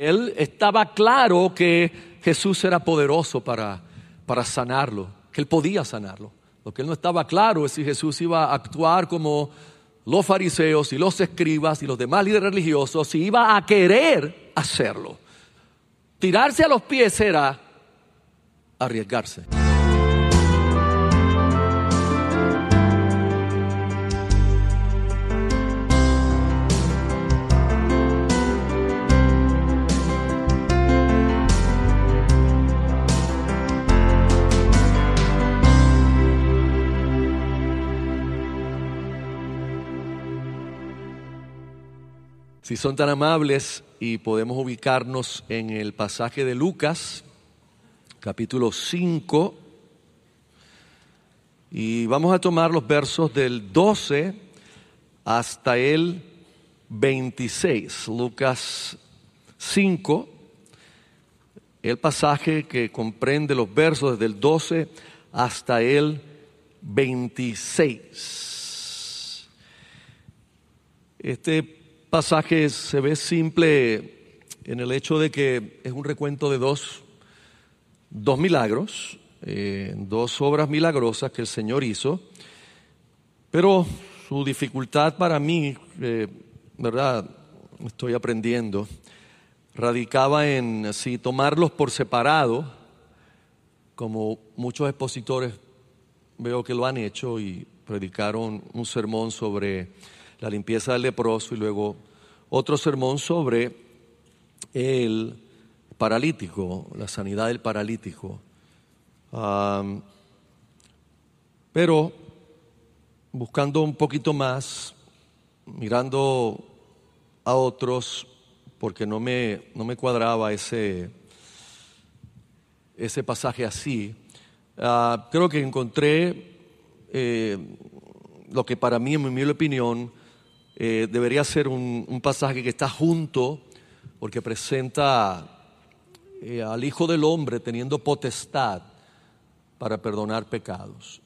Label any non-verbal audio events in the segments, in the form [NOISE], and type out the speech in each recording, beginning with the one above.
Él estaba claro que Jesús era poderoso para, para sanarlo, que él podía sanarlo. Lo que él no estaba claro es si Jesús iba a actuar como los fariseos y los escribas y los demás líderes religiosos, si iba a querer hacerlo. Tirarse a los pies era arriesgarse. Si son tan amables y podemos ubicarnos en el pasaje de Lucas, capítulo 5, y vamos a tomar los versos del 12 hasta el 26. Lucas 5, el pasaje que comprende los versos desde el 12 hasta el 26. Este pasaje se ve simple en el hecho de que es un recuento de dos, dos milagros, eh, dos obras milagrosas que el Señor hizo, pero su dificultad para mí, eh, ¿verdad? Estoy aprendiendo, radicaba en si tomarlos por separado, como muchos expositores veo que lo han hecho y predicaron un sermón sobre la limpieza del leproso y luego otro sermón sobre el paralítico, la sanidad del paralítico. pero buscando un poquito más, mirando a otros, porque no me, no me cuadraba ese, ese pasaje así, ah, creo que encontré eh, lo que para mí, en mi opinión, eh, debería ser un, pasaje que está junto porque presenta eh, al Hijo del Hombre teniendo potestad para perdonar pecados.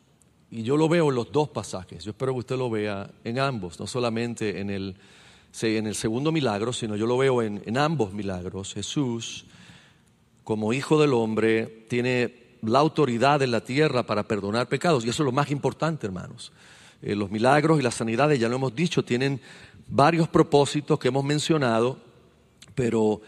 Y yo lo veo en los dos pasajes. Yo espero que usted lo vea en ambos, no solamente en el, en el segundo milagro, sino yo lo veo en, en ambos milagros. Jesús, como Hijo del Hombre, tiene la autoridad en la tierra para perdonar pecados. Y eso es lo más importante, hermanos. Eh, los milagros y las sanidades, ya lo hemos dicho, tienen varios propósitos que hemos mencionado, pero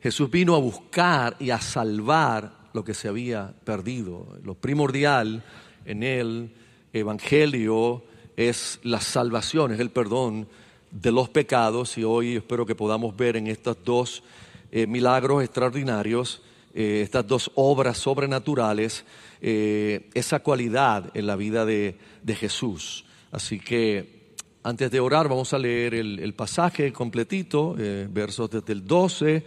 Jesús vino a buscar y a salvar lo que se había perdido. Lo primordial en el Evangelio es la salvación, es el perdón de los pecados y hoy espero que podamos ver en estos dos eh, milagros extraordinarios, eh, estas dos obras sobrenaturales, esa cualidad en la vida de Jesús. Así que antes de orar vamos a leer el, pasaje completito, eh, versos desde el 12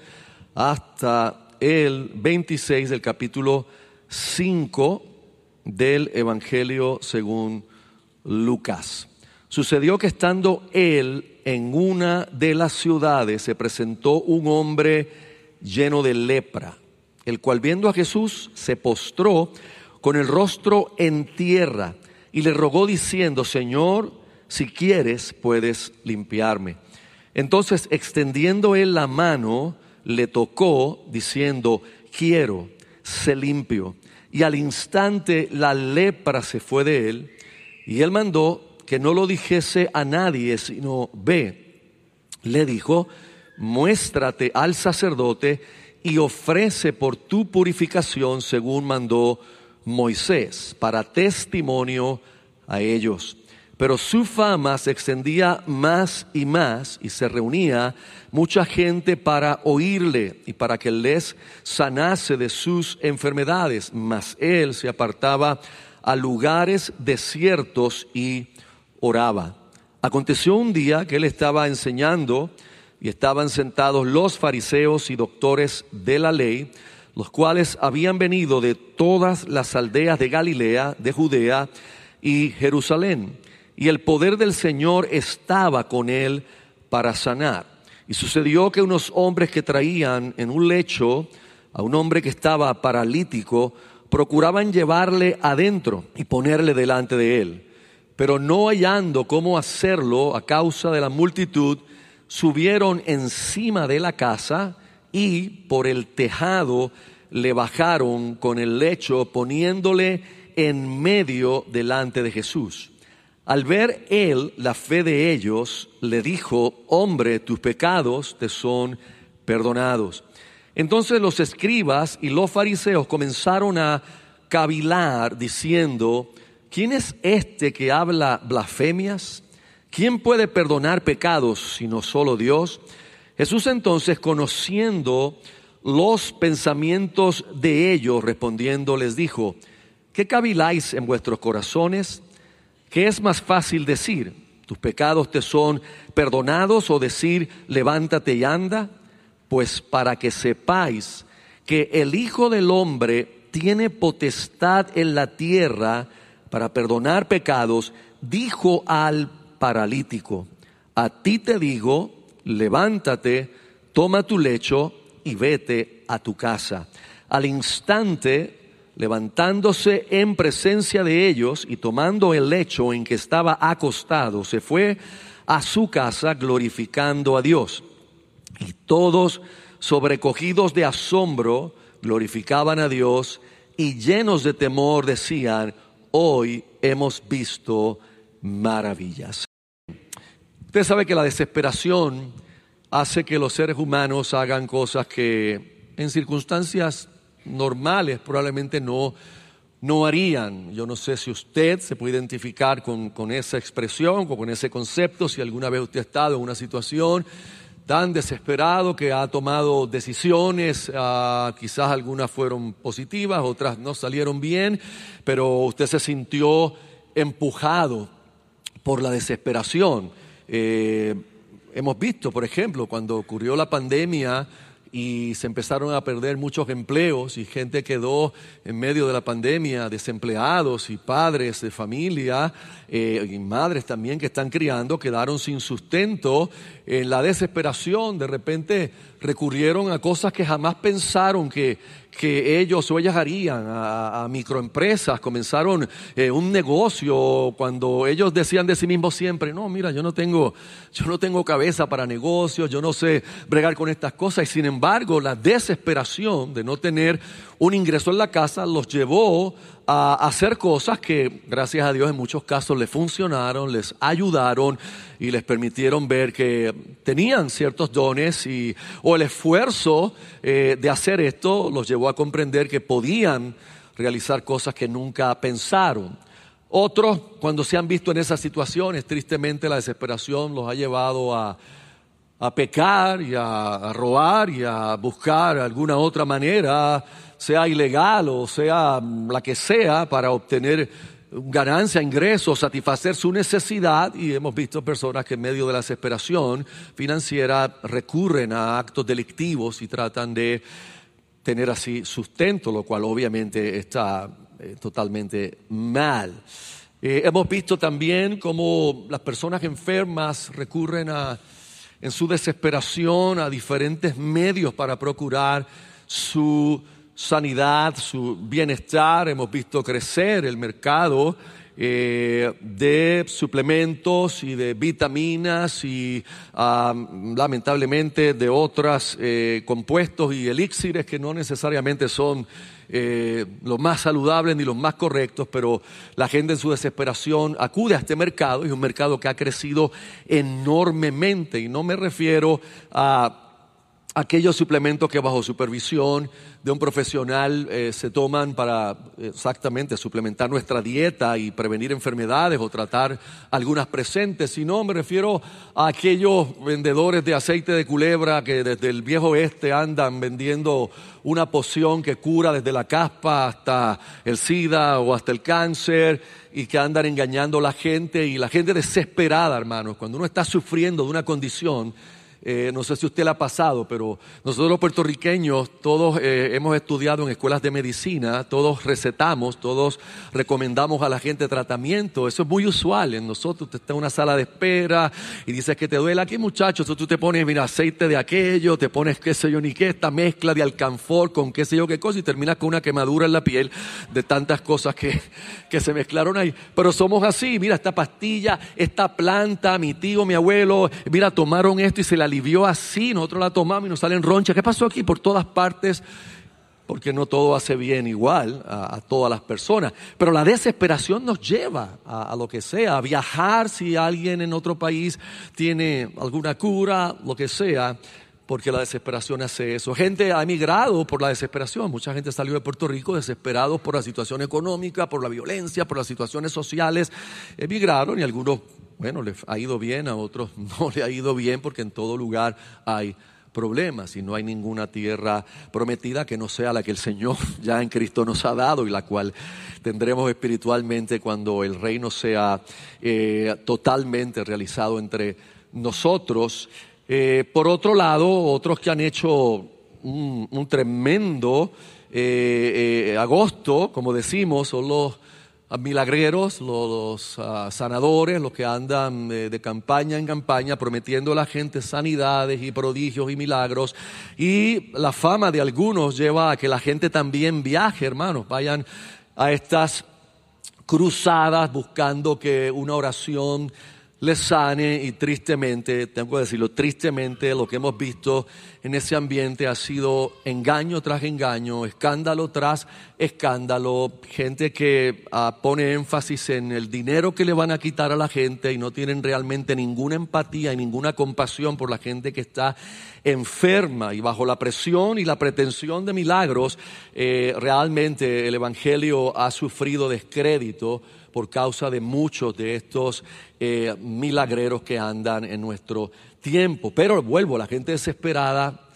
hasta el 26 del capítulo 5 del Evangelio según Lucas. Sucedió que estando él en una de las ciudades se presentó un hombre lleno de lepra, el cual viendo a Jesús se postró con el rostro en tierra y le rogó diciendo, Señor, si quieres, puedes limpiarme. Entonces, extendiendo él la mano, le tocó diciendo, quiero, sé limpio. Y al instante la lepra se fue de él, y él mandó que no lo dijese a nadie, sino ve, le dijo, muéstrate al sacerdote y ofrece por tu purificación según mandó Moisés para testimonio a ellos. Pero su fama se extendía más y más y se reunía mucha gente para oírle y para que les sanase de sus enfermedades. Mas él se apartaba a lugares desiertos y oraba. Aconteció un día que él estaba enseñando y estaban sentados los fariseos y doctores de la ley los cuales habían venido de todas las aldeas de Galilea, de Judea y Jerusalén. Y el poder del Señor estaba con él para sanar. Y sucedió que unos hombres que traían en un lecho a un hombre que estaba paralítico, procuraban llevarle adentro y ponerle delante de él. Pero no hallando cómo hacerlo a causa de la multitud, subieron encima de la casa y por el tejado le bajaron con el lecho poniéndole en medio delante de Jesús. Al ver él la fe de ellos, le dijo, hombre, tus pecados te son perdonados. Entonces los escribas y los fariseos comenzaron a cavilar diciendo, ¿quién es este que habla blasfemias? ¿Quién puede perdonar pecados sino solo Dios? Jesús entonces, conociendo los pensamientos de ellos, respondiendo, les dijo, ¿qué caviláis en vuestros corazones? ¿Qué es más fácil decir? ¿Tus pecados te son perdonados o decir, levántate y anda? Pues para que sepáis que el Hijo del Hombre tiene potestad en la tierra para perdonar pecados, dijo al paralítico, a ti te digo, levántate, toma tu lecho y vete a tu casa. Al instante levantándose en presencia de ellos y tomando el lecho en que estaba acostado, se fue a su casa glorificando a Dios. Y todos, sobrecogidos de asombro, glorificaban a Dios y llenos de temor decían, hoy hemos visto maravillas. Usted sabe que la desesperación hace que los seres humanos hagan cosas que en circunstancias normales probablemente no, no harían. Yo no sé si usted se puede identificar con, con esa expresión o con ese concepto, si alguna vez usted ha estado en una situación tan desesperado que ha tomado decisiones, ah, quizás algunas fueron positivas, otras no salieron bien, pero usted se sintió empujado por la desesperación. Eh, hemos visto, por ejemplo, cuando ocurrió la pandemia, y se empezaron a perder muchos empleos y gente quedó en medio de la pandemia, desempleados y padres de familia eh, y madres también que están criando, quedaron sin sustento. En la desesperación de repente recurrieron a cosas que jamás pensaron que, que ellos o ellas harían, a, microempresas, comenzaron eh, un negocio cuando ellos decían de sí mismos siempre, no, mira, yo no tengo, yo no tengo cabeza para negocios, yo no sé bregar con estas cosas, y sin embargo la desesperación de no tener un ingreso en la casa los llevó a hacer cosas que, gracias a Dios, en muchos casos les funcionaron, les ayudaron y les permitieron ver que tenían ciertos dones y, o el esfuerzo eh, de hacer esto los llevó a comprender que podían realizar cosas que nunca pensaron. Otros, cuando se han visto en esas situaciones, tristemente la desesperación los ha llevado a, a pecar y a, robar y a buscar alguna otra manera, sea ilegal o sea la que sea, para obtener ganancia, ingresos, satisfacer su necesidad y hemos visto personas que en medio de la desesperación financiera recurren a actos delictivos y tratan de tener así sustento, lo cual obviamente está eh, totalmente mal. Eh, hemos visto también cómo las personas enfermas recurren a en su desesperación a diferentes medios para procurar su sanidad, su bienestar. Hemos visto crecer el mercado eh, de suplementos y de vitaminas y lamentablemente de otros eh, compuestos y elixires que no necesariamente son eh, los más saludables ni los más correctos, pero la gente en su desesperación acude a este mercado y es un mercado que ha crecido enormemente y no me refiero a aquellos suplementos que bajo supervisión de un profesional eh, se toman para exactamente suplementar nuestra dieta y prevenir enfermedades o tratar algunas presentes, sino me refiero a aquellos vendedores de aceite de culebra que desde el viejo oeste andan vendiendo una poción que cura desde la caspa hasta el SIDA o hasta el cáncer y que andan engañando a la gente y la gente desesperada, hermanos, cuando uno está sufriendo de una condición, eh, no sé si usted la ha pasado, pero nosotros los puertorriqueños todos eh, hemos estudiado en escuelas de medicina, todos recetamos, todos recomendamos a la gente tratamiento. Eso es muy usual en nosotros. Usted está en una sala de espera y dices que te duele aquí, muchachos. Tú te pones, mira, aceite de aquello, te pones qué sé yo ni qué, esta mezcla de alcanfor con qué sé yo qué cosa y terminas con una quemadura en la piel de tantas cosas que, que se mezclaron ahí. Pero somos así, mira, esta pastilla, esta planta, mi tío, mi abuelo, mira, tomaron esto y se la vivió así, nosotros la tomamos y nos salen ronchas. ¿Qué pasó aquí? Por todas partes porque no todo hace bien igual a, todas las personas. Pero la desesperación nos lleva a, lo que sea, a viajar si alguien en otro país tiene alguna cura, lo que sea, porque la desesperación hace eso. Gente ha emigrado por la desesperación, mucha gente salió de Puerto Rico desesperados por la situación económica, por la violencia, por las situaciones sociales, emigraron y algunos, bueno, les ha ido bien, a otros [LAUGHS] no le ha ido bien porque en todo lugar hay problemas y no hay ninguna tierra prometida que no sea la que el Señor [LAUGHS] ya en Cristo nos ha dado y la cual tendremos espiritualmente cuando el reino sea eh, totalmente realizado entre nosotros. Eh, por otro lado, otros que han hecho un, tremendo eh, agosto, como decimos, son los milagreros, los, ah, sanadores, los que andan eh, de campaña en campaña prometiendo a la gente sanidades y prodigios y milagros. Y la fama de algunos lleva a que la gente también viaje, hermanos, vayan a estas cruzadas buscando que una oración les sane y tristemente, tengo que decirlo, tristemente lo que hemos visto en ese ambiente ha sido engaño tras engaño, escándalo tras escándalo, gente que ah, pone énfasis en el dinero que le van a quitar a la gente y no tienen realmente ninguna empatía y ninguna compasión por la gente que está enferma y bajo la presión y la pretensión de milagros, eh, realmente el Evangelio ha sufrido descrédito por causa de muchos de estos eh, milagreros que andan en nuestro tiempo. Pero vuelvo, la gente desesperada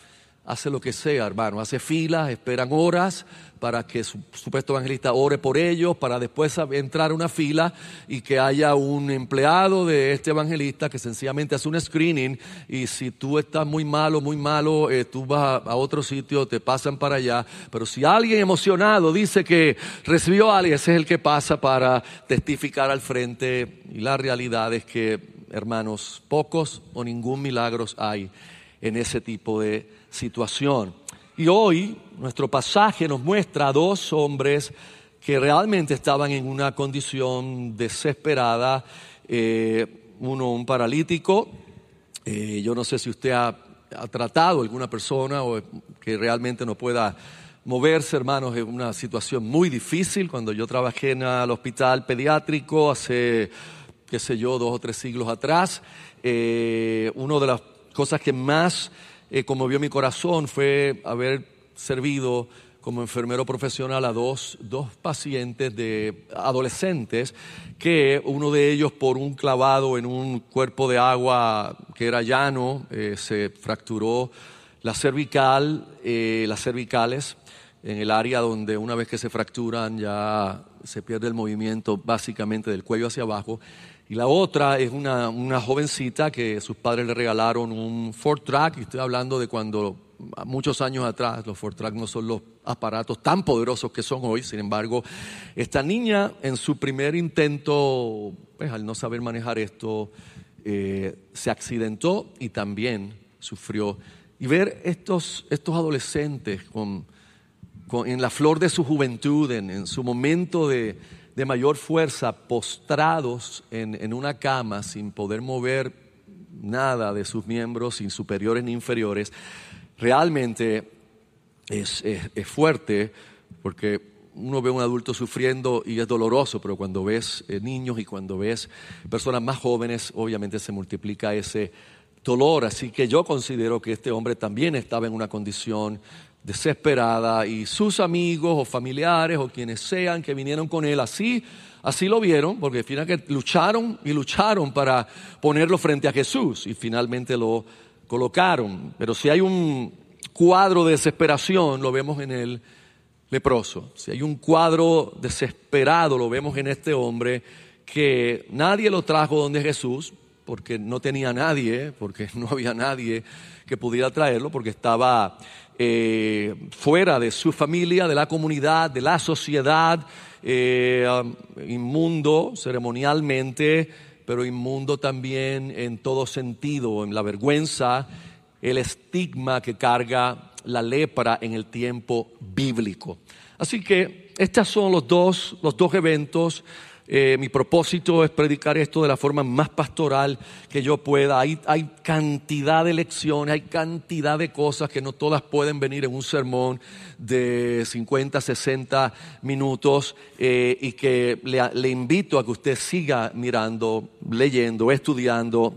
hace lo que sea, hermano, hace filas, esperan horas para que su supuesto evangelista ore por ellos, para después entrar a una fila y que haya un empleado de este evangelista que sencillamente hace un screening y si tú estás muy malo, muy malo, eh, tú vas a, otro sitio, te pasan para allá. Pero si alguien emocionado dice que recibió a alguien, ese es el que pasa para testificar al frente y la realidad es que, hermanos, pocos o ningún milagros hay en ese tipo de situación. Y hoy nuestro pasaje nos muestra a dos hombres que realmente estaban en una condición desesperada. Eh, uno, un paralítico. Eh, yo no sé si usted ha, tratado alguna persona o que realmente no pueda moverse, hermanos, es una situación muy difícil. Cuando yo trabajé en el hospital pediátrico hace, qué sé yo, dos o tres siglos atrás, eh, una de las cosas que más eh, como vio mi corazón fue haber servido como enfermero profesional a dos, pacientes de adolescentes que uno de ellos por un clavado en un cuerpo de agua que era llano eh, se fracturó la cervical, las cervicales en el área donde una vez que se fracturan ya se pierde el movimiento básicamente del cuello hacia abajo y la otra es una, jovencita que sus padres le regalaron un Ford Track, y estoy hablando de cuando muchos años atrás los Ford Track no son los aparatos tan poderosos que son hoy, sin embargo, esta niña en su primer intento, pues al no saber manejar esto, eh, se accidentó y también sufrió. Y ver estos, estos adolescentes en la flor de su juventud, en su momento de de mayor fuerza, postrados en, una cama sin poder mover nada de sus miembros, sin superiores ni inferiores, realmente es, fuerte porque uno ve a un adulto sufriendo y es doloroso, pero cuando ves eh, niños y cuando ves personas más jóvenes, obviamente se multiplica ese dolor. Así que yo considero que este hombre también estaba en una condición desesperada y sus amigos o familiares o quienes sean que vinieron con él así, así lo vieron, porque finalmente lucharon y lucharon para ponerlo frente a Jesús y finalmente lo colocaron. Pero si hay un cuadro de desesperación, lo vemos en el leproso. Si hay un cuadro desesperado, lo vemos en este hombre que nadie lo trajo donde Jesús, porque no tenía nadie, porque [LAUGHS] no había nadie que pudiera traerlo, porque estaba eh, fuera de su familia, de la comunidad, de la sociedad, eh, inmundo ceremonialmente, pero inmundo también en todo sentido, en la vergüenza, el estigma que carga la lepra en el tiempo bíblico. Así que estos son los dos, los dos eventos Eh, mi propósito es predicar esto de la forma más pastoral que yo pueda. Hay, hay cantidad de lecciones, hay cantidad de cosas que no todas pueden venir en un sermón de 50, 60 minutos eh, y que le, invito a que usted siga mirando, leyendo, estudiando,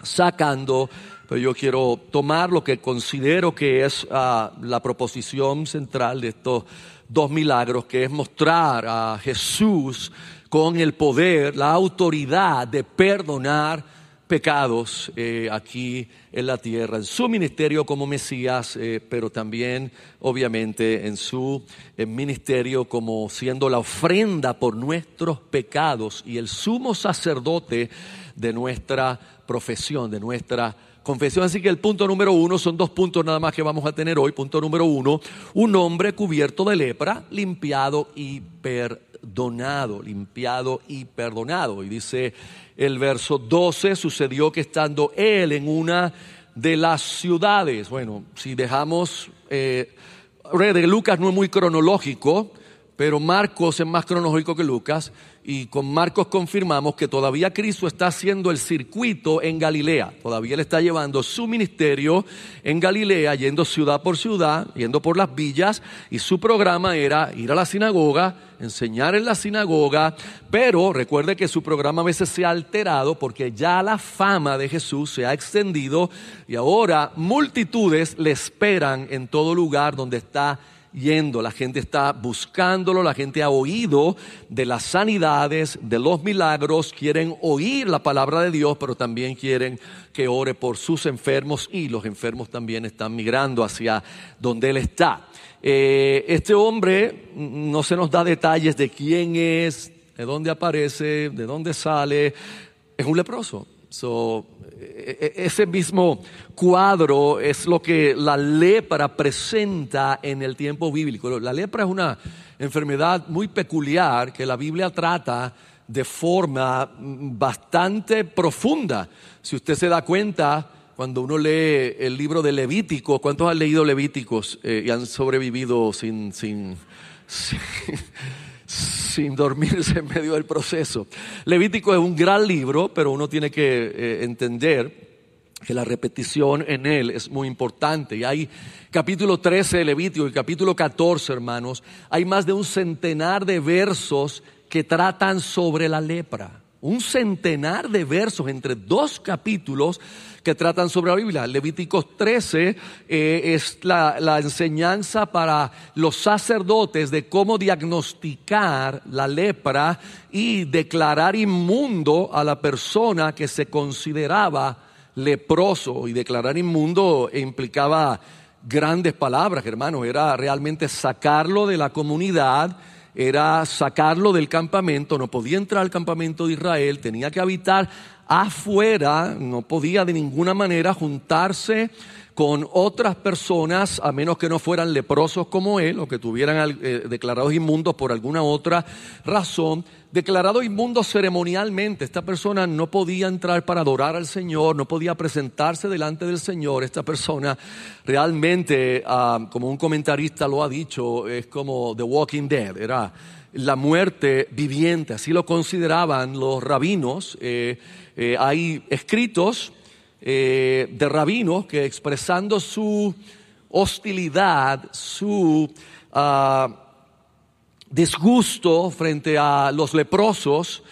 sacando pero yo quiero tomar lo que considero que es ah, la proposición central de estos dos milagros, que es mostrar a Jesús con el poder, la autoridad de perdonar pecados eh, aquí en la tierra, en su ministerio como Mesías, eh, pero también obviamente en su ministerio como siendo la ofrenda por nuestros pecados y el sumo sacerdote de nuestra profesión, de nuestra confesión. Así que el punto número uno, son dos puntos nada más que vamos a tener hoy. Punto número uno, un hombre cubierto de lepra, limpiado y perdonado, limpiado y perdonado. Y dice el verso 12, sucedió que estando él en una de las ciudades, bueno, si dejamos, eh, de Lucas no es muy cronológico, pero Marcos es más cronológico que Lucas y con Marcos confirmamos que todavía Cristo está haciendo el circuito en Galilea, todavía él está llevando su ministerio en Galilea, yendo ciudad por ciudad, yendo por las villas. Y su programa era ir a la sinagoga, enseñar en la sinagoga, pero recuerde que su programa a veces se ha alterado porque ya la fama de Jesús se ha extendido y ahora multitudes le esperan en todo lugar donde está yendo, la gente está buscándolo, la gente ha oído de las sanidades, de los milagros, quieren oír la palabra de Dios, pero también quieren que ore por sus enfermos y los enfermos también están migrando hacia donde Él está. Eh, este hombre no se nos da detalles de quién es, de dónde aparece, de dónde sale, es un leproso. So, ese mismo cuadro es lo que la lepra presenta en el tiempo bíblico. La lepra es una enfermedad muy peculiar que la Biblia trata de forma bastante profunda. Si usted se da cuenta, cuando uno lee el libro de Levítico, ¿cuántos han leído Levíticos eh, y han sobrevivido sin, sin, [LAUGHS] sin sin dormirse en medio del proceso. Levítico es un gran libro, pero uno tiene que eh, entender que la repetición en él es muy importante. Y hay capítulo 13 de Levítico y capítulo 14, hermanos, hay más de un centenar de versos que tratan sobre la lepra. Un centenar de versos entre dos capítulos que tratan sobre la Biblia. Levíticos 13 eh, es la, la enseñanza para los sacerdotes de cómo diagnosticar la lepra y declarar inmundo a la persona que se consideraba leproso. Y declarar inmundo implicaba grandes palabras, hermanos. Era realmente sacarlo de la comunidad era sacarlo del campamento, no podía entrar al campamento de Israel, tenía que habitar afuera, no podía de ninguna manera juntarse con otras personas, a menos que no fueran leprosos como él, o que tuvieran eh, declarados inmundos por alguna otra razón, declarado inmundos ceremonialmente. Esta persona no podía entrar para adorar al Señor, no podía presentarse delante del Señor. Esta persona realmente, ah, como un comentarista lo ha dicho, es como The Walking Dead, era la muerte viviente, así lo consideraban los rabinos. Eh, eh, hay escritos eh, de rabinos que expresando su hostilidad, su ah, disgusto frente a los leprosos,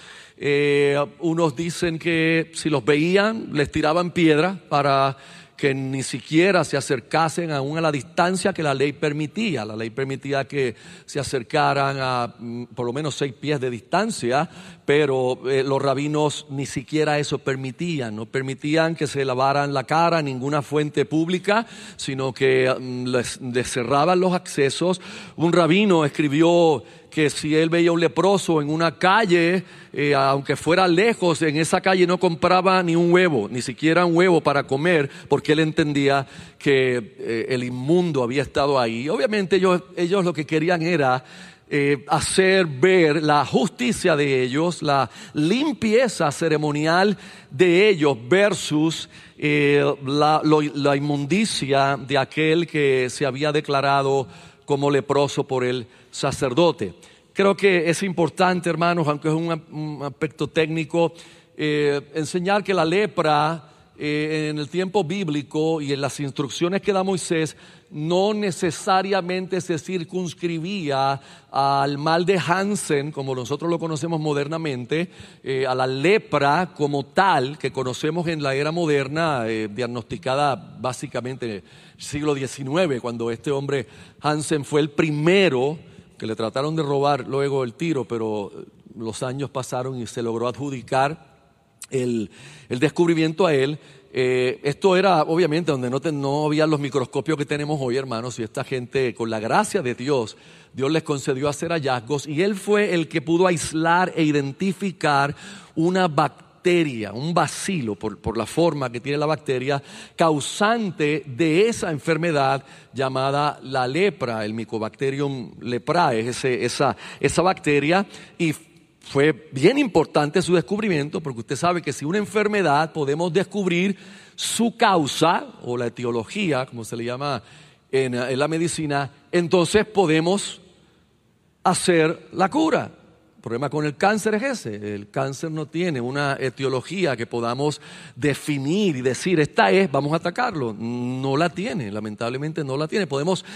unos dicen que si los veían les tiraban piedra para que ni siquiera se acercasen aún a la distancia que la ley permitía. La ley permitía que se acercaran a mm, por lo menos seis pies de distancia, pero eh, los rabinos ni siquiera eso permitían. No permitían que se lavaran la cara ninguna fuente pública, sino que mm, les cerraban los accesos. Un rabino escribió que si él veía un leproso en una calle, eh, aunque fuera lejos, en esa calle no compraba ni un huevo, ni siquiera un huevo para comer, porque él entendía que eh, el inmundo había estado ahí. Obviamente ellos, ellos lo que querían era eh, hacer ver la justicia de ellos, la limpieza ceremonial de ellos versus la, la inmundicia de aquel que se había declarado como leproso por el sacerdote. creo que es importante, hermanos, aunque es un, aspecto técnico, eh, enseñar que la lepra eh, en el tiempo bíblico y en las instrucciones que da Moisés no necesariamente se circunscribía al mal de Hansen, como nosotros lo conocemos modernamente, eh, a la lepra como tal que conocemos en la era moderna, diagnosticada básicamente en el siglo XIX, cuando este hombre Hansen fue el primero que le trataron de robar luego el tiro, pero los años pasaron y se logró adjudicar el, descubrimiento a él. Eh, esto era obviamente donde no, no había los microscopios que tenemos hoy, hermanos, y esta gente, con la gracia de Dios, Dios les concedió hacer hallazgos y él fue el que pudo aislar e identificar una bacteria, un bacilo, por, por la forma que tiene la bacteria, causante de esa enfermedad llamada la lepra, el Mycobacterium leprae, ese, esa, esa bacteria, y fue bien importante su descubrimiento porque usted sabe que si una enfermedad podemos descubrir su causa o la etiología, como se le llama en, la medicina, entonces podemos hacer la cura. El problema con el cáncer es ese. El cáncer no tiene una etiología que podamos definir y decir, esta es, vamos a atacarlo. No la tiene, lamentablemente no la tiene. Podemos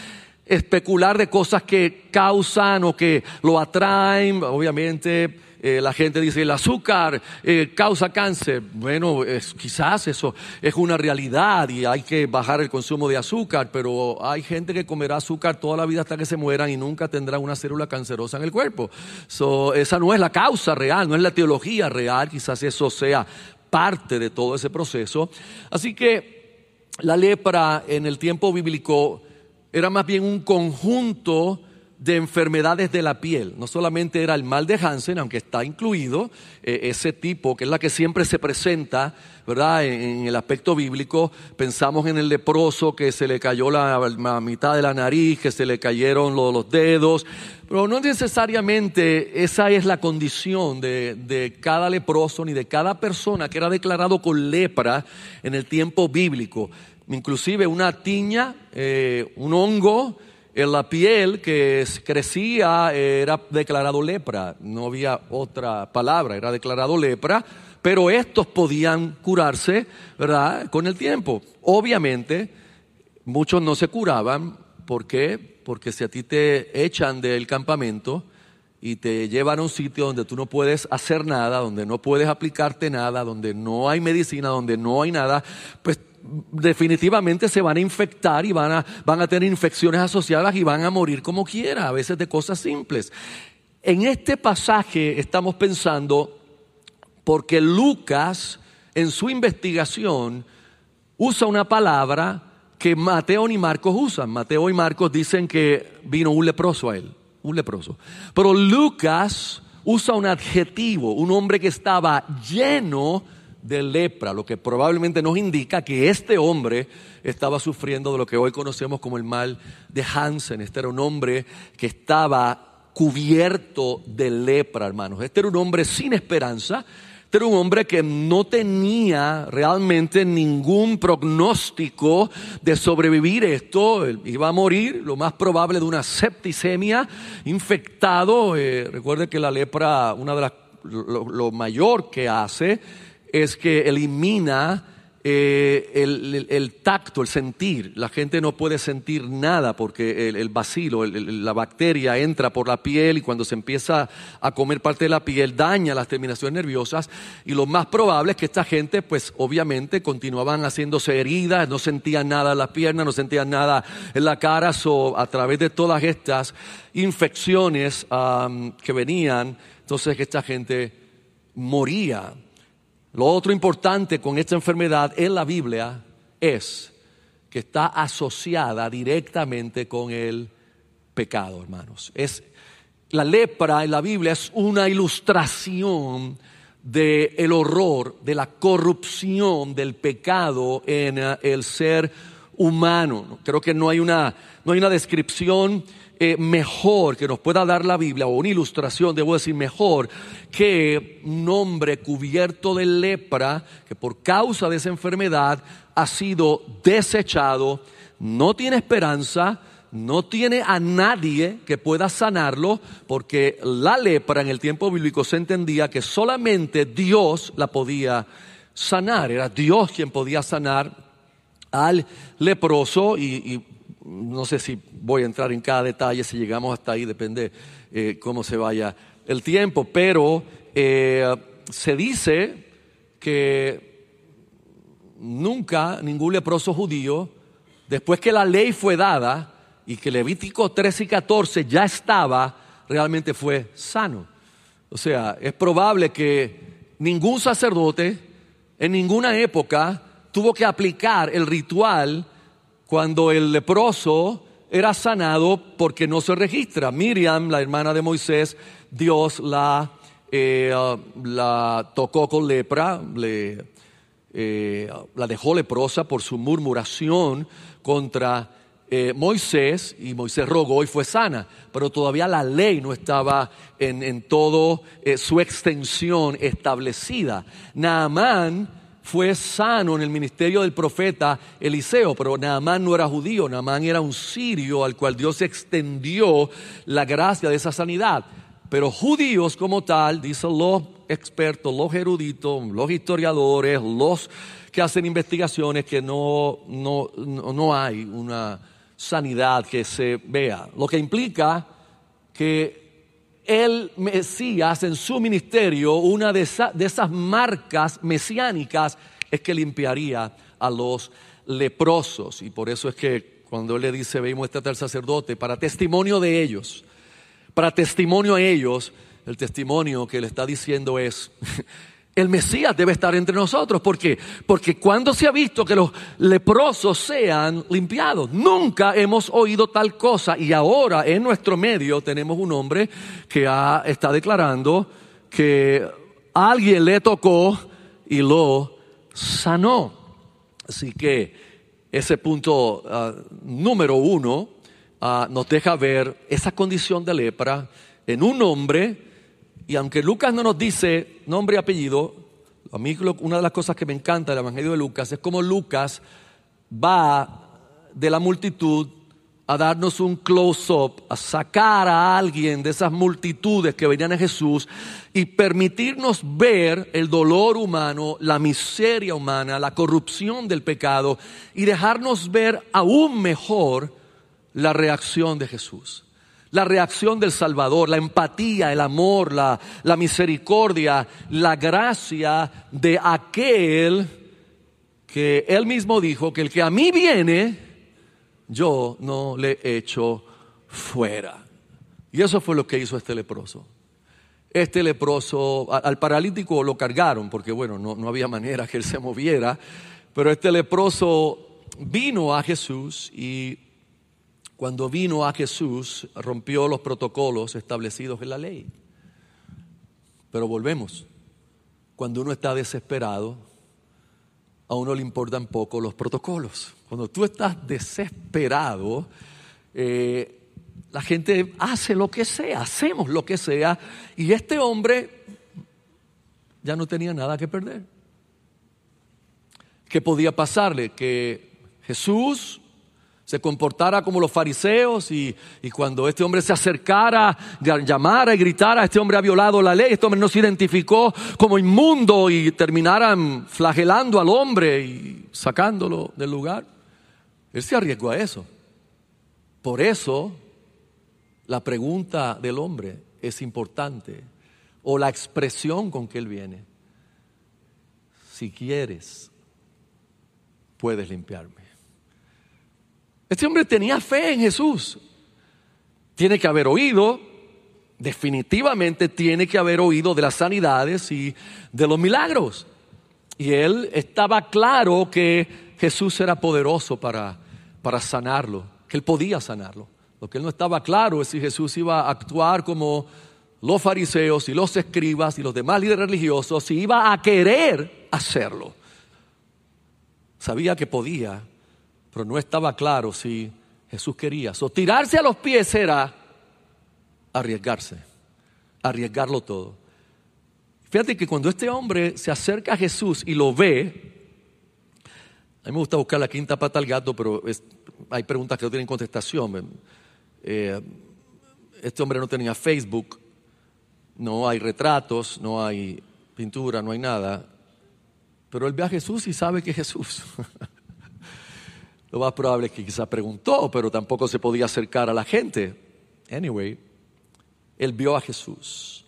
especular de cosas que causan o que lo atraen. Obviamente eh, la gente dice el azúcar eh, causa cáncer. Bueno, quizás eso es una realidad y hay que bajar el consumo de azúcar, pero hay gente que comerá azúcar toda la vida hasta que se mueran y nunca tendrá una célula cancerosa en el cuerpo. esa no es la causa real, no es la teología real, quizás eso sea parte de todo ese proceso. Así que la lepra en el tiempo bíblico era más bien un conjunto de enfermedades de la piel. No solamente era el mal de Hansen, aunque está incluido eh, ese tipo, que es la que siempre se presenta, ¿verdad? En, el aspecto bíblico, pensamos en el leproso que se le cayó la, mitad de la nariz, que se le cayeron los, dedos, pero no necesariamente esa es la condición de, cada leproso ni de cada persona que era declarado con lepra en el tiempo bíblico. Inclusive una tiña, eh, un hongo, la piel que crecía era declarado lepra, no había otra palabra, era declarado lepra, pero estos podían curarse, ¿verdad? Con el tiempo. Obviamente, muchos no se curaban, ¿por qué? Porque si a ti te echan del campamento y te llevan a un sitio donde tú no puedes hacer nada, donde no puedes aplicarte nada, donde no hay medicina, donde no hay nada, pues definitivamente se van a infectar y van a, van a tener infecciones asociadas y van a morir como quiera, a veces de cosas simples. En este pasaje estamos pensando porque Lucas en su investigación usa una palabra que Mateo ni Marcos usan. Mateo y Marcos dicen que vino un leproso a él, un leproso. Pero Lucas usa un adjetivo, un hombre que estaba lleno de lepra, lo que probablemente nos indica que este hombre estaba sufriendo de lo que hoy conocemos como el mal de Hansen. Este era un hombre que estaba cubierto de lepra, hermanos. Este era un hombre sin esperanza. Este era un hombre que no tenía realmente ningún pronóstico de sobrevivir esto. iba a morir, lo más probable de una septicemia, infectado. Eh, recuerde que la lepra, una de las, lo mayor que hace es que elimina eh, el, tacto, el sentir. La gente no puede sentir nada porque el, vacilo, la bacteria entra por la piel y cuando se empieza a comer parte de la piel daña las terminaciones nerviosas y lo más probable es que esta gente pues obviamente continuaban haciéndose heridas, no sentían nada en las piernas, no sentían nada en la cara, so, a través de todas estas infecciones que venían, entonces esta gente moría. Lo otro importante con esta enfermedad en la Biblia es que está asociada directamente con el pecado, hermanos. Es la lepra en la Biblia es una ilustración del el horror, de la corrupción, del pecado en eh, el ser humano. Creo que no hay una, no hay una descripción eh, mejor que nos pueda dar la Biblia, o una ilustración, debo decir mejor, que un hombre cubierto de lepra, que por causa de esa enfermedad ha sido desechado, no tiene esperanza, no tiene a nadie que pueda sanarlo, porque la lepra en el tiempo bíblico se entendía que solamente Dios la podía sanar, era Dios quien podía sanar al leproso y, no sé si voy a entrar en cada detalle, si llegamos hasta ahí, depende eh, cómo se vaya el tiempo, pero eh, se dice que nunca ningún leproso judío, después que la ley fue dada, y que Levítico 13 y 14 ya estaba, realmente fue sano. O sea, es probable que ningún sacerdote en ninguna época tuvo que aplicar el ritual cuando el leproso era sanado porque no se registra. Miriam, la hermana de Moisés, Dios la, eh, tocó con lepra, le, eh, la dejó leprosa por su murmuración contra eh, Moisés, y Moisés rogó y fue sana, pero todavía la ley no estaba en, en todo eh, su extensión establecida. Naamán fue sano en el ministerio del profeta Eliseo, pero Naamán no era judío, Naamán era un sirio al cual Dios extendió la gracia de esa sanidad. Pero judíos como tal, dicen los expertos, los eruditos, los historiadores, los que hacen investigaciones, que no, no, no hay una sanidad que se vea. Lo que implica que el Mesías en su ministerio, una de, esas marcas mesiánicas es que limpiaría a los leprosos. Y por eso es que cuando él le dice, ve y muéstrate al sacerdote, para testimonio de ellos, para testimonio a ellos, el testimonio que le está diciendo es, [LAUGHS] el Mesías debe estar entre nosotros. ¿Por qué? Porque cuando se ha visto que los leprosos sean limpiados, nunca hemos oído tal cosa y ahora en nuestro medio tenemos un hombre que está declarando que alguien le tocó y lo sanó. Así que ese punto ah, número uno ah, nos deja ver esa condición de lepra en un hombre y aunque Lucas no nos dice nombre y apellido, a mí una de las cosas que me encanta del Evangelio de Lucas es cómo Lucas va de la multitud a darnos un close-up, a sacar a alguien de esas multitudes que venían a Jesús y permitirnos ver el dolor humano, la miseria humana, la corrupción del pecado y dejarnos ver aún mejor la reacción de Jesús la reacción del Salvador, la empatía, el amor, la, misericordia, la gracia de aquel que él mismo dijo que el que a mí viene, yo no le echo fuera. Y eso fue lo que hizo este leproso. Este leproso, al paralítico lo cargaron, porque bueno, no, no había manera que él se moviera, pero este leproso vino a Jesús y cuando vino a Jesús, rompió los protocolos establecidos en la ley. Pero volvemos, cuando uno está desesperado, a uno le importan poco los protocolos. Cuando tú estás desesperado, eh, la gente hace lo que sea, hacemos lo que sea, y este hombre ya no tenía nada que perder. ¿Qué podía pasarle? Que Jesús se comportara como los fariseos y, cuando este hombre se acercara, llamara y gritara, este hombre ha violado la ley, este hombre no se identificó como inmundo y terminaran flagelando al hombre y sacándolo del lugar. Él se arriesgó a eso. Por eso la pregunta del hombre es importante o la expresión con que él viene. Si quieres, puedes limpiarme. Este hombre tenía fe en Jesús. Tiene que haber oído, definitivamente tiene que haber oído de las sanidades y de los milagros. Y él estaba claro que Jesús era poderoso para, para sanarlo, que él podía sanarlo. Lo que él no estaba claro es si Jesús iba a actuar como los fariseos y los escribas y los demás líderes religiosos, si iba a querer hacerlo. Sabía que podía, pero no estaba claro si Jesús quería. So, tirarse a los pies era arriesgarse, arriesgarlo todo. Fíjate que cuando este hombre se acerca a Jesús y lo ve, a mí me gusta buscar la quinta pata al gato, pero hay preguntas que no tienen contestación. Eh, este hombre no tenía Facebook, no hay retratos, no hay pintura, no hay nada. Pero él ve a Jesús y sabe que es Jesús. [LAUGHS] Lo más probable es que quizá preguntó, pero tampoco se podía acercar a la gente. Anyway, él vio a Jesús.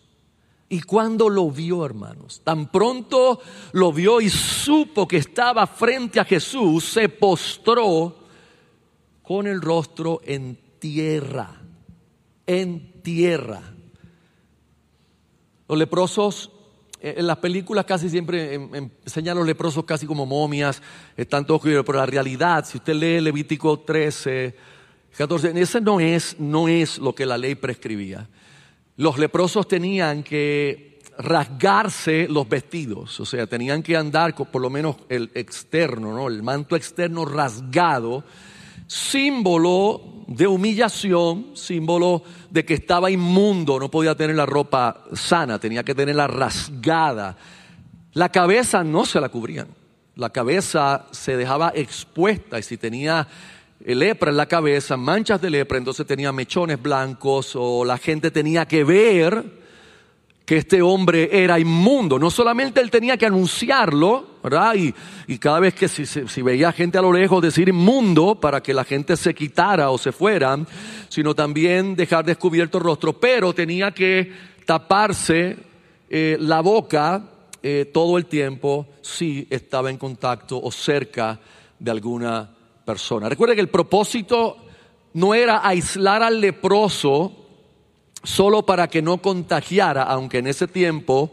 Y cuando lo vio, hermanos, tan pronto lo vio y supo que estaba frente a Jesús, se postró con el rostro en tierra, en tierra. Los leprosos en las películas casi siempre em, em, enseñan a los leprosos casi como momias, están todos pero la realidad, si usted lee Levítico 13, 14, ese no es, no es lo que la ley prescribía. Los leprosos tenían que rasgarse los vestidos, o sea, tenían que andar con por lo menos el externo, ¿no? el manto externo rasgado, símbolo de humillación, símbolo de que estaba inmundo, no podía tener la ropa sana, tenía que tenerla rasgada. La cabeza no se la cubrían, la cabeza se dejaba expuesta y si tenía lepra en la cabeza, manchas de lepra, entonces tenía mechones blancos o la gente tenía que ver que este hombre era inmundo. No solamente él tenía que anunciarlo, ¿verdad? Y, cada vez que si, veía gente a lo lejos decir inmundo para que la gente se quitara o se fuera, sino también dejar descubierto el rostro, pero tenía que taparse eh, la boca eh, todo el tiempo si estaba en contacto o cerca de alguna persona. Recuerde que el propósito no era aislar al leproso, solo para que no contagiara, aunque en ese tiempo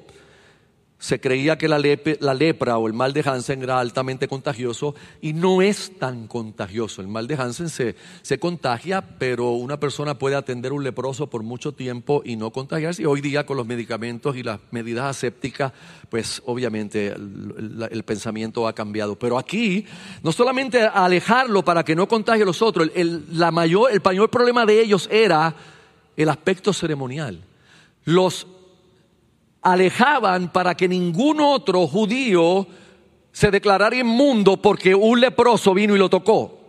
se creía que la, lepra o el mal de Hansen era altamente contagioso y no es tan contagioso. El mal de Hansen se, se, contagia, pero una persona puede atender un leproso por mucho tiempo y no contagiarse. Y hoy día con los medicamentos y las medidas asépticas, pues obviamente el, pensamiento ha cambiado. Pero aquí, no solamente alejarlo para que no contagie a los otros, la mayor, el mayor problema de ellos era el aspecto ceremonial. Los alejaban para que ningún otro judío se declarara inmundo porque un leproso vino y lo tocó.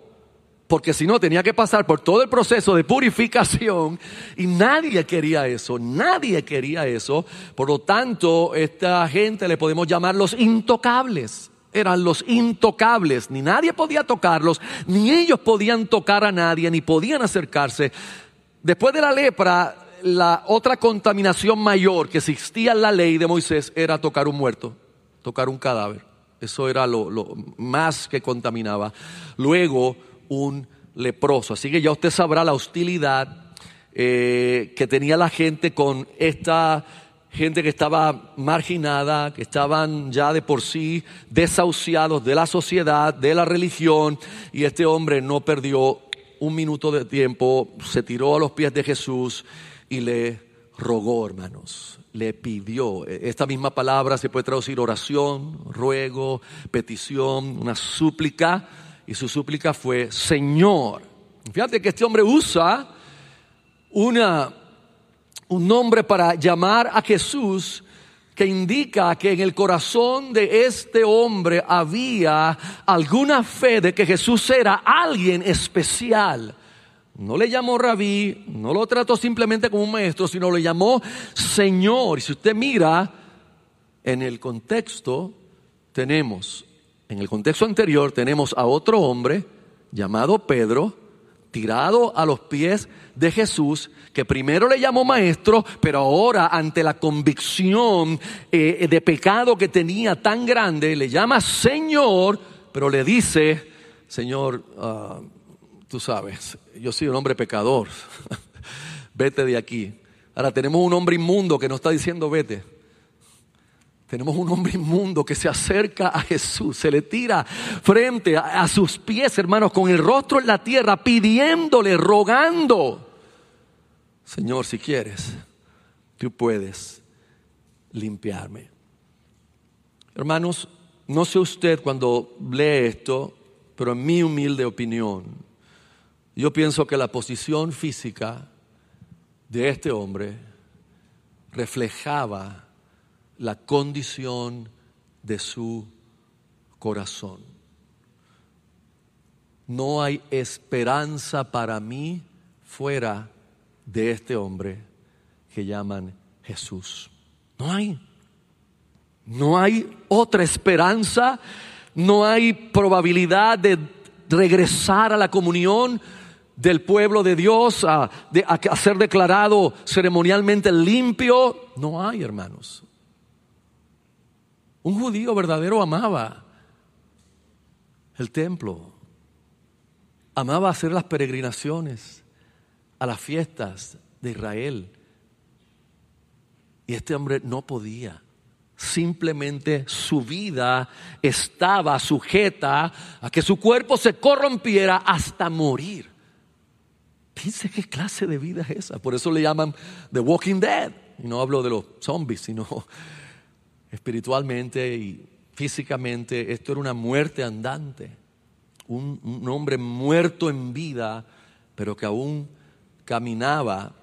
Porque si no tenía que pasar por todo el proceso de purificación y nadie quería eso, nadie quería eso. Por lo tanto, esta gente le podemos llamar los intocables. Eran los intocables, ni nadie podía tocarlos, ni ellos podían tocar a nadie, ni podían acercarse. Después de la lepra, la otra contaminación mayor que existía en la ley de Moisés era tocar un muerto, tocar un cadáver. Eso era lo, más que contaminaba. Luego, un leproso. Así que ya usted sabrá la hostilidad eh, que tenía la gente con esta gente que estaba marginada, que estaban ya de por sí desahuciados de la sociedad, de la religión, y este hombre no perdió un minuto de tiempo, se tiró a los pies de Jesús y le rogó, hermanos, le pidió. Esta misma palabra se puede traducir oración, ruego, petición, una súplica, y su súplica fue, Señor. Fíjate que este hombre usa una, un nombre para llamar a Jesús que indica que en el corazón de este hombre había alguna fe de que Jesús era alguien especial. No le llamó rabí, no lo trató simplemente como un maestro, sino le llamó Señor. Y si usted mira en el contexto, tenemos, en el contexto anterior, tenemos a otro hombre llamado Pedro, tirado a los pies de Jesús, que primero le llamó maestro, pero ahora ante la convicción eh, de pecado que tenía tan grande, le llama Señor, pero le dice, Señor, ah, tú sabes, yo soy un hombre pecador, [LAUGHS] vete de aquí. Ahora tenemos un hombre inmundo que nos está diciendo vete. Tenemos un hombre inmundo que se acerca a Jesús, se le tira frente a, sus pies, hermanos, con el rostro en la tierra, pidiéndole, rogando. Señor, si quieres, tú puedes limpiarme. Hermanos, no sé usted cuando lee esto, pero en mi humilde opinión, yo pienso que la posición física de este hombre reflejaba la condición de su corazón. no hay esperanza para mí fuera de este hombre que llaman Jesús. No hay. No hay otra esperanza, no hay probabilidad de regresar a la comunión del pueblo de Dios, a, a ser declarado ceremonialmente limpio. No hay, hermanos. Un judío verdadero amaba el templo, amaba hacer las peregrinaciones a las fiestas de Israel. Y este hombre no podía. Simplemente su vida estaba sujeta a que su cuerpo se corrompiera hasta morir. Piense qué clase de vida es esa. Por eso le llaman The Walking Dead. Y no hablo de los zombies, sino espiritualmente y físicamente. Esto era una muerte andante. Un, hombre muerto en vida, pero que aún caminaba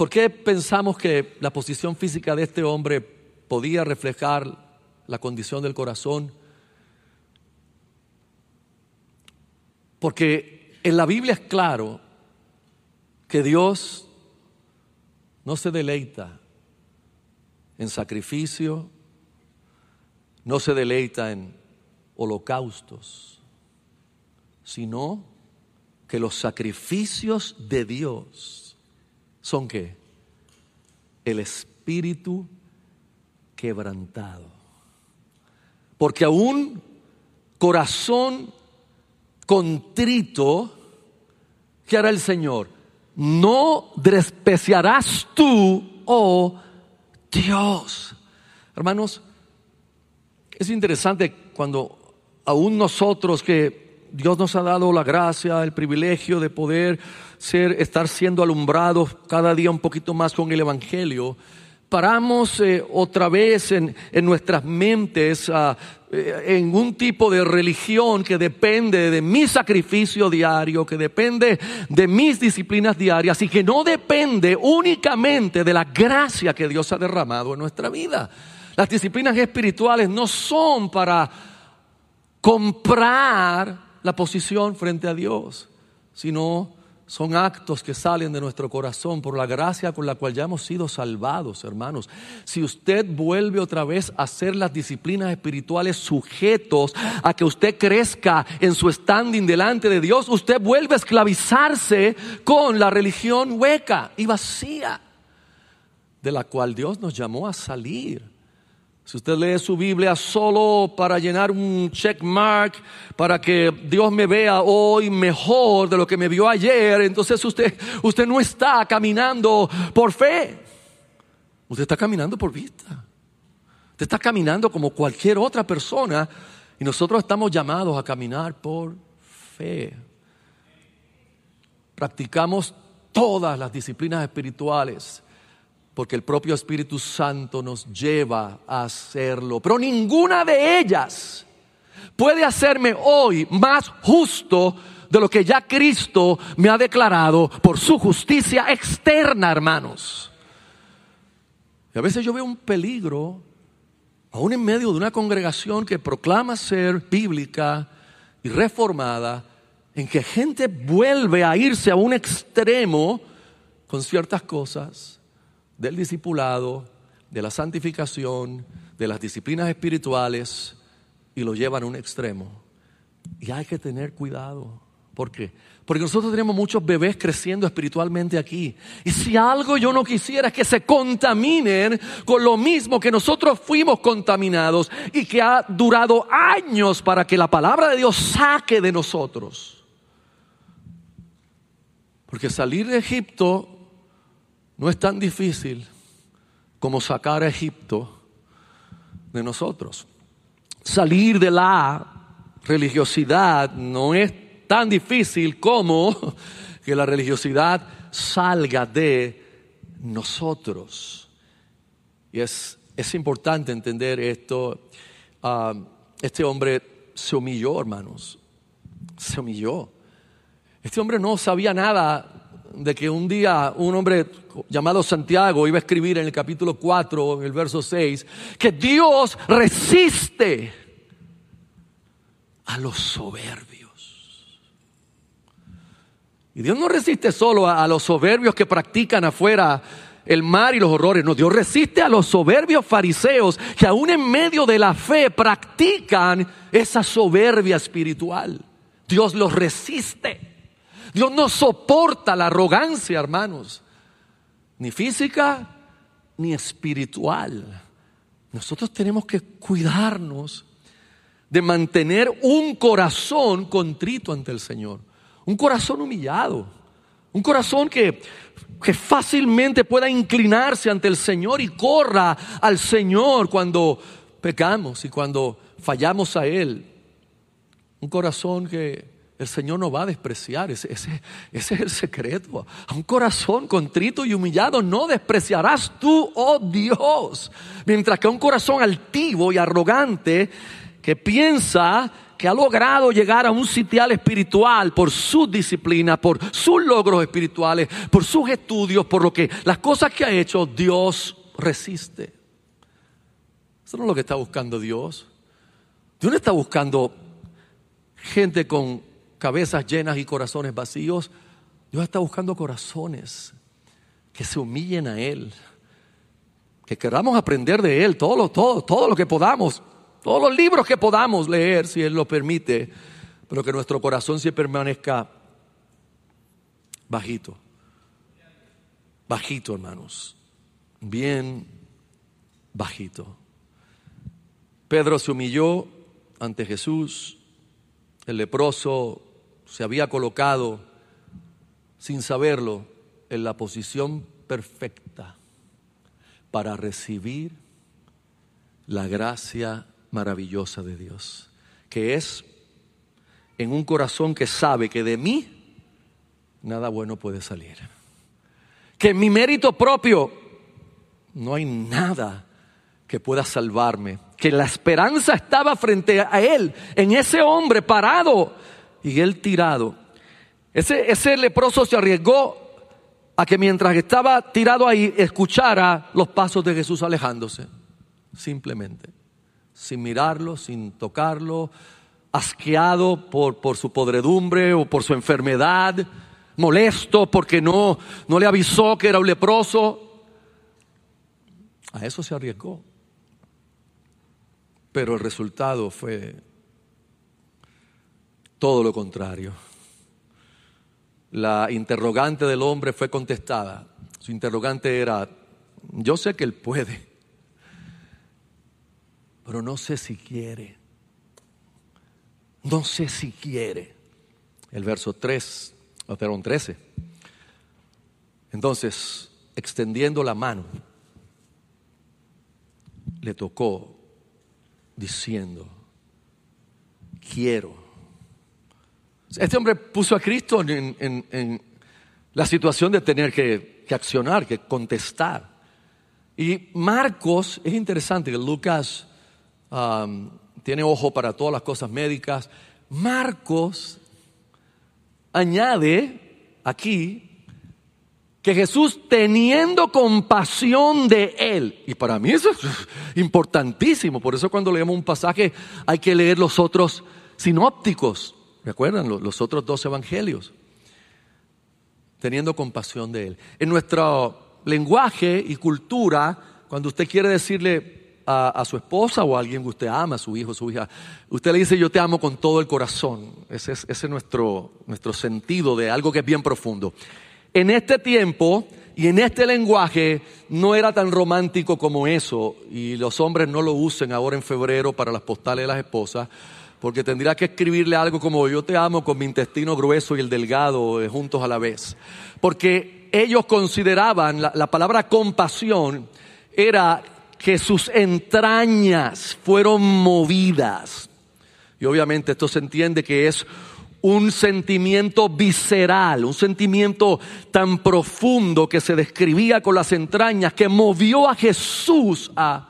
¿Por qué pensamos que la posición física de este hombre podía reflejar la condición del corazón? Porque en la Biblia es claro que Dios no se deleita en sacrificio, no se deleita en holocaustos, sino que los sacrificios de Dios son qué? El espíritu quebrantado. Porque aún corazón contrito, ¿qué hará el Señor? No despreciarás tú, oh Dios. Hermanos, es interesante cuando aún nosotros que Dios nos ha dado la gracia, el privilegio de poder ser, estar siendo alumbrados cada día un poquito más con el Evangelio. Paramos eh, otra vez en, nuestras mentes ah, eh, en un tipo de religión que depende de mi sacrificio diario, que depende de mis disciplinas diarias y que no depende únicamente de la gracia que Dios ha derramado en nuestra vida. Las disciplinas espirituales no son para comprar la posición frente a Dios, sino son actos que salen de nuestro corazón por la gracia con la cual ya hemos sido salvados, hermanos. Si usted vuelve otra vez a hacer las disciplinas espirituales sujetos a que usted crezca en su standing delante de Dios, usted vuelve a esclavizarse con la religión hueca y vacía de la cual Dios nos llamó a salir. Si usted lee su Biblia solo para llenar un check mark, para que Dios me vea hoy mejor de lo que me vio ayer, entonces usted, usted no está caminando por fe. Usted está caminando por vista. Usted está caminando como cualquier otra persona y nosotros estamos llamados a caminar por fe. Practicamos todas las disciplinas espirituales porque el propio Espíritu Santo nos lleva a hacerlo. Pero ninguna de ellas puede hacerme hoy más justo de lo que ya Cristo me ha declarado por su justicia externa, hermanos. Y a veces yo veo un peligro, aún en medio de una congregación que proclama ser bíblica y reformada, en que gente vuelve a irse a un extremo con ciertas cosas del discipulado, de la santificación, de las disciplinas espirituales y lo llevan a un extremo. Y hay que tener cuidado. ¿Por qué? Porque nosotros tenemos muchos bebés creciendo espiritualmente aquí. Y si algo yo no quisiera es que se contaminen con lo mismo que nosotros fuimos contaminados y que ha durado años para que la palabra de Dios saque de nosotros. Porque salir de Egipto no es tan difícil como sacar a Egipto de nosotros. Salir de la religiosidad no es tan difícil como [LAUGHS] que la religiosidad salga de nosotros. Y es, es importante entender esto. Ah, este hombre se humilló, hermanos. Se humilló. Este hombre no sabía nada de que un día un hombre llamado Santiago iba a escribir en el capítulo 4, en el verso 6, que Dios resiste a los soberbios. Y Dios no resiste solo a, los soberbios que practican afuera el mar y los horrores. No, Dios resiste a los soberbios fariseos que aún en medio de la fe practican esa soberbia espiritual. Dios los resiste. Dios no soporta la arrogancia, hermanos, ni física ni espiritual. Nosotros tenemos que cuidarnos de mantener un corazón contrito ante el Señor, un corazón humillado, un corazón que, que fácilmente pueda inclinarse ante el Señor y corra al Señor cuando pecamos y cuando fallamos a Él. Un corazón que el Señor no va a despreciar. Ese, ese, es el secreto. A un corazón contrito y humillado no despreciarás tú, oh Dios. Mientras que a un corazón altivo y arrogante que piensa que ha logrado llegar a un sitial espiritual por su disciplina, por sus logros espirituales, por sus estudios, por lo que las cosas que ha hecho, Dios resiste. Eso no es lo que está buscando Dios. Dios no está buscando gente con cabezas llenas y corazones vacíos. Dios está buscando corazones que se humillen a Él, que queramos aprender de Él todo lo, todo, todo lo que podamos, todos los libros que podamos leer, si Él lo permite, pero que nuestro corazón se permanezca bajito, bajito, hermanos, bien bajito. Pedro se humilló ante Jesús, el leproso se había colocado sin saberlo en la posición perfecta para recibir la gracia maravillosa de Dios, que es en un corazón que sabe que de mí nada bueno puede salir. Que en mi mérito propio no hay nada que pueda salvarme. Que la esperanza estaba frente a él, en ese hombre parado y él tirado. Ese, ese leproso se arriesgó a que mientras estaba tirado ahí escuchara los pasos de Jesús alejándose, simplemente sin mirarlo, sin tocarlo, asqueado por, por su podredumbre o por su enfermedad, molesto porque no, no le avisó que era un leproso. A eso se arriesgó. Pero el resultado fue todo lo contrario. La interrogante del hombre fue contestada. Su interrogante era, yo sé que él puede, pero no sé si quiere. No sé si quiere. El verso 3, o perdón, 13. Entonces, extendiendo la mano, le tocó diciendo, quiero. Este hombre puso a Cristo en, la situación de tener que, que accionar, que contestar. Y Marcos, es interesante que Lucas tiene ojo para todas las cosas médicas. Marcos añade aquí que Jesús teniendo compasión de él, y para mí eso es [LAUGHS] importantísimo, por eso cuando leemos un pasaje hay que leer los otros sinópticos, ¿recuerdan? Los, los otros dos evangelios, teniendo compasión de él. En nuestro lenguaje y cultura, cuando usted quiere decirle a, su esposa o a alguien que usted ama, a su hijo, su hija, usted le dice yo te amo con todo el corazón. Ese es, ese es nuestro, nuestro sentido de algo que es bien profundo. En este tiempo y en este lenguaje no era tan romántico como eso y los hombres no lo usen ahora en febrero para las postales de las esposas porque tendría que escribirle algo como yo te amo con mi intestino grueso y el delgado eh, juntos a la vez. Porque ellos consideraban la, la palabra compasión era que sus entrañas fueron movidas. Y obviamente esto se entiende que es un sentimiento visceral, un sentimiento tan profundo que se describía con las entrañas, que movió a Jesús a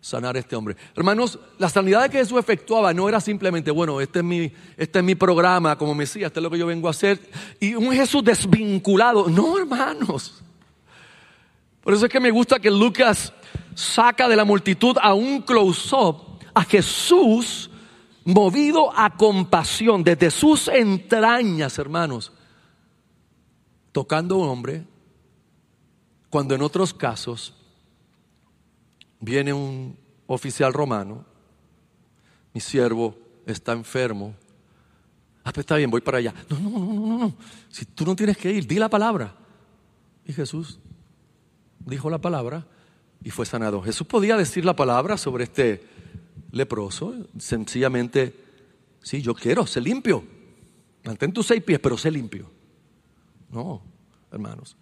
sanar a este hombre. Hermanos, la sanidad que Jesús efectuaba no era simplemente, bueno, este es mi, este es mi programa como Mesías, este es lo que yo vengo a hacer, y un Jesús desvinculado. No, hermanos. Por eso es que me gusta que Lucas saca de la multitud a un close-up a Jesús movido a compasión desde sus entrañas, hermanos, tocando a un hombre, cuando en otros casos viene un oficial romano, mi siervo está enfermo. Ah, pues está bien, voy para allá. No, no, no, no, no. Si tú no tienes que ir, di la palabra. Y Jesús dijo la palabra y fue sanado. Jesús podía decir la palabra sobre este leproso, sencillamente, sí, yo quiero, sé limpio. Mantén tus seis pies, pero sé limpio. No, hermanos.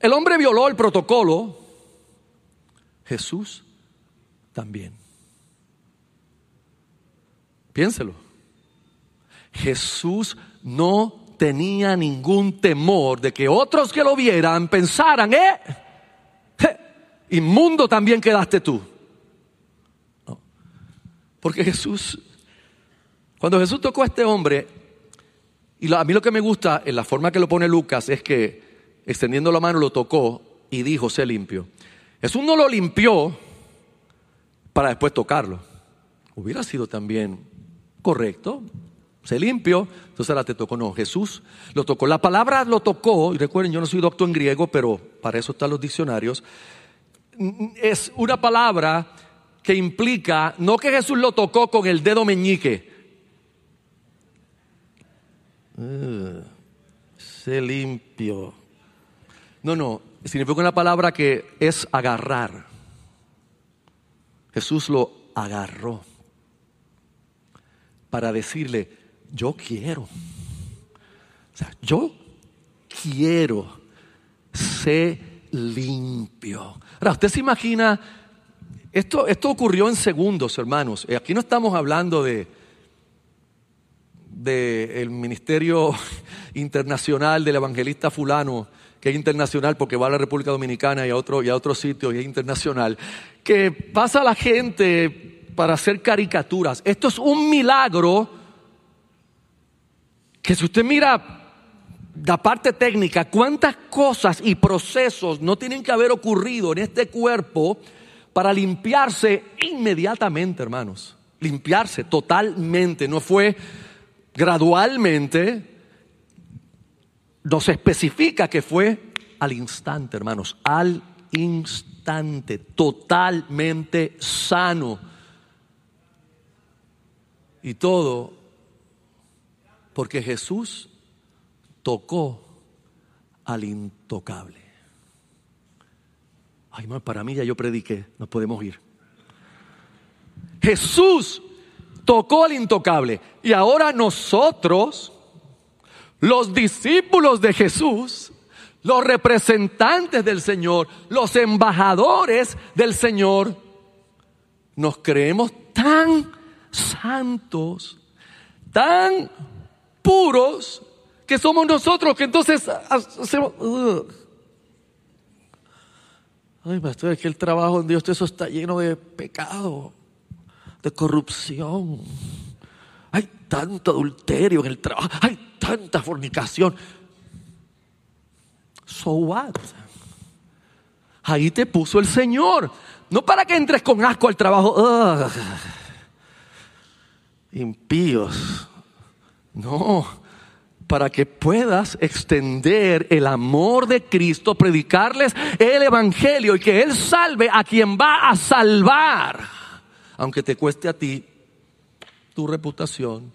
El hombre violó el protocolo, Jesús también. Piénselo. Jesús no tenía ningún temor de que otros que lo vieran pensaran, eh, inmundo también quedaste tú. Porque Jesús, cuando Jesús tocó a este hombre, y a mí lo que me gusta en la forma que lo pone Lucas es que extendiendo la mano lo tocó y dijo, sé limpio. Jesús no lo limpió para después tocarlo. Hubiera sido también correcto, se limpió, entonces ahora te tocó. No, Jesús lo tocó. La palabra lo tocó, y recuerden, yo no soy doctor en griego, pero para eso están los diccionarios. Es una palabra que implica no que Jesús lo tocó con el dedo meñique. Uh, se limpió. No, no, significa una palabra que es agarrar. Jesús lo agarró para decirle, yo quiero. O sea, yo quiero ser limpio. Ahora, usted se imagina esto, esto ocurrió en segundos, hermanos. Eh, aquí no estamos hablando de, de el ministerio [LAUGHS] internacional del evangelista fulano, que es internacional porque va a la República Dominicana y a otro, y a otro sitio y es internacional, que pasa a la gente para hacer caricaturas. Esto es un milagro que si usted mira la parte técnica, cuántas cosas y procesos no tienen que haber ocurrido en este cuerpo para limpiarse inmediatamente, hermanos. Limpiarse totalmente. No fue gradualmente. Nos especifica que fue al instante, hermanos. Al instante. Totalmente sano. Y todo porque Jesús tocó al intocable. Ay, para mí ya yo prediqué, nos podemos ir. Jesús tocó al intocable y ahora nosotros, los discípulos de Jesús, los representantes del Señor, los embajadores del Señor, nos creemos tan santos, tan puros, que somos nosotros que entonces hacemos... Ay, pastor, es que el trabajo en Dios eso está lleno de pecado, de corrupción. Hay tanto adulterio en el trabajo, hay tanta fornicación. So what? Ahí te puso el Señor. No para que entres con asco al trabajo. impíos. No para que puedas extender el amor de Cristo, predicarles el Evangelio y que Él salve a quien va a salvar, aunque te cueste a ti tu reputación,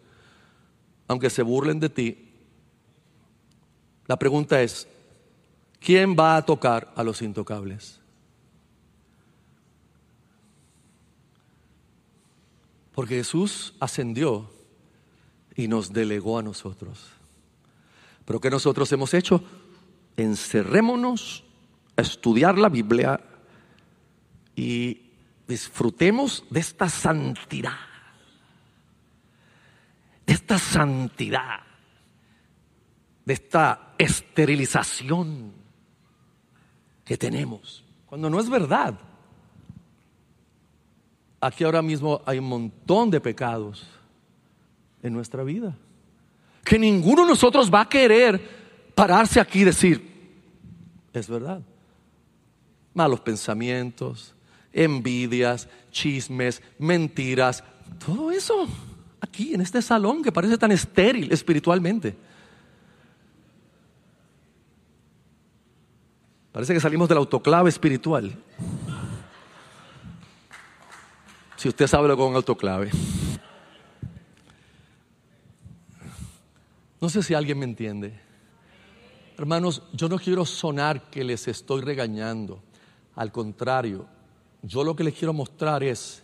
aunque se burlen de ti. La pregunta es, ¿quién va a tocar a los intocables? Porque Jesús ascendió y nos delegó a nosotros. Pero ¿qué nosotros hemos hecho? Encerrémonos a estudiar la Biblia y disfrutemos de esta santidad. De esta santidad. De esta esterilización que tenemos. Cuando no es verdad. Aquí ahora mismo hay un montón de pecados en nuestra vida que ninguno de nosotros va a querer pararse aquí y decir, es verdad. Malos pensamientos, envidias, chismes, mentiras, todo eso. Aquí en este salón que parece tan estéril espiritualmente. Parece que salimos del autoclave espiritual. Si usted sabe lo que es un autoclave. No sé si alguien me entiende. Hermanos, yo no quiero sonar que les estoy regañando. Al contrario, yo lo que les quiero mostrar es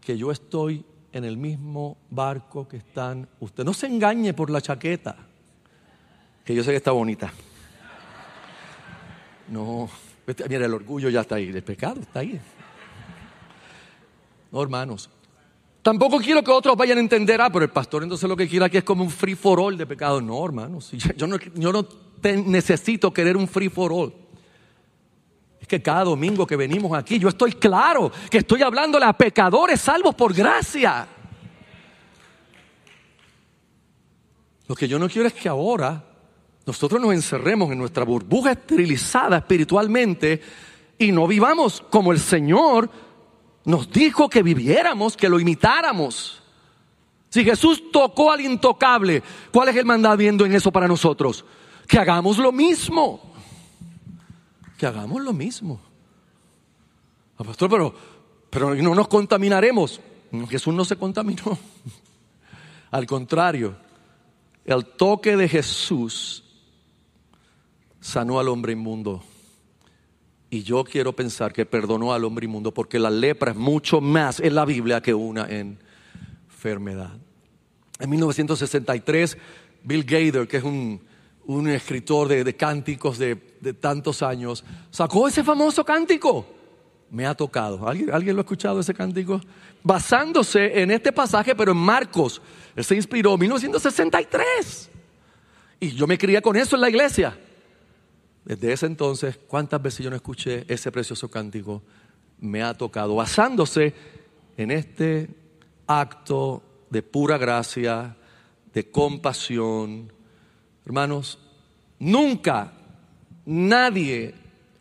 que yo estoy en el mismo barco que están ustedes. No se engañe por la chaqueta, que yo sé que está bonita. No, mira, el orgullo ya está ahí, el pecado está ahí. No, hermanos. Tampoco quiero que otros vayan a entender, ah, pero el pastor entonces lo que quiere aquí es como un free for all de pecado. No, hermanos. Yo no, yo no necesito querer un free for all. Es que cada domingo que venimos aquí, yo estoy claro que estoy hablándole a pecadores salvos por gracia. Lo que yo no quiero es que ahora nosotros nos encerremos en nuestra burbuja esterilizada espiritualmente y no vivamos como el Señor nos dijo que viviéramos, que lo imitáramos. Si Jesús tocó al intocable, ¿cuál es el mandamiento en eso para nosotros? Que hagamos lo mismo. Que hagamos lo mismo. Ah, pastor, pero, pero no nos contaminaremos. Jesús no se contaminó. [LAUGHS] Al contrario, el toque de Jesús sanó al hombre inmundo. Y yo quiero pensar que perdonó al hombre inmundo porque la lepra es mucho más en la Biblia que una enfermedad. En 1963, Bill Gaither, que es un, escritor de, cánticos de, tantos años, sacó ese famoso cántico. Me ha tocado. ¿Alguien, ¿Alguien lo ha escuchado ese cántico? Basándose en este pasaje, pero en Marcos. Él se inspiró en 1963. Y yo me crié con eso en la iglesia. Desde ese entonces, ¿cuántas veces yo no escuché ese precioso cántico? Me ha tocado, basándose en este acto de pura gracia, de compasión. Hermanos, nunca nadie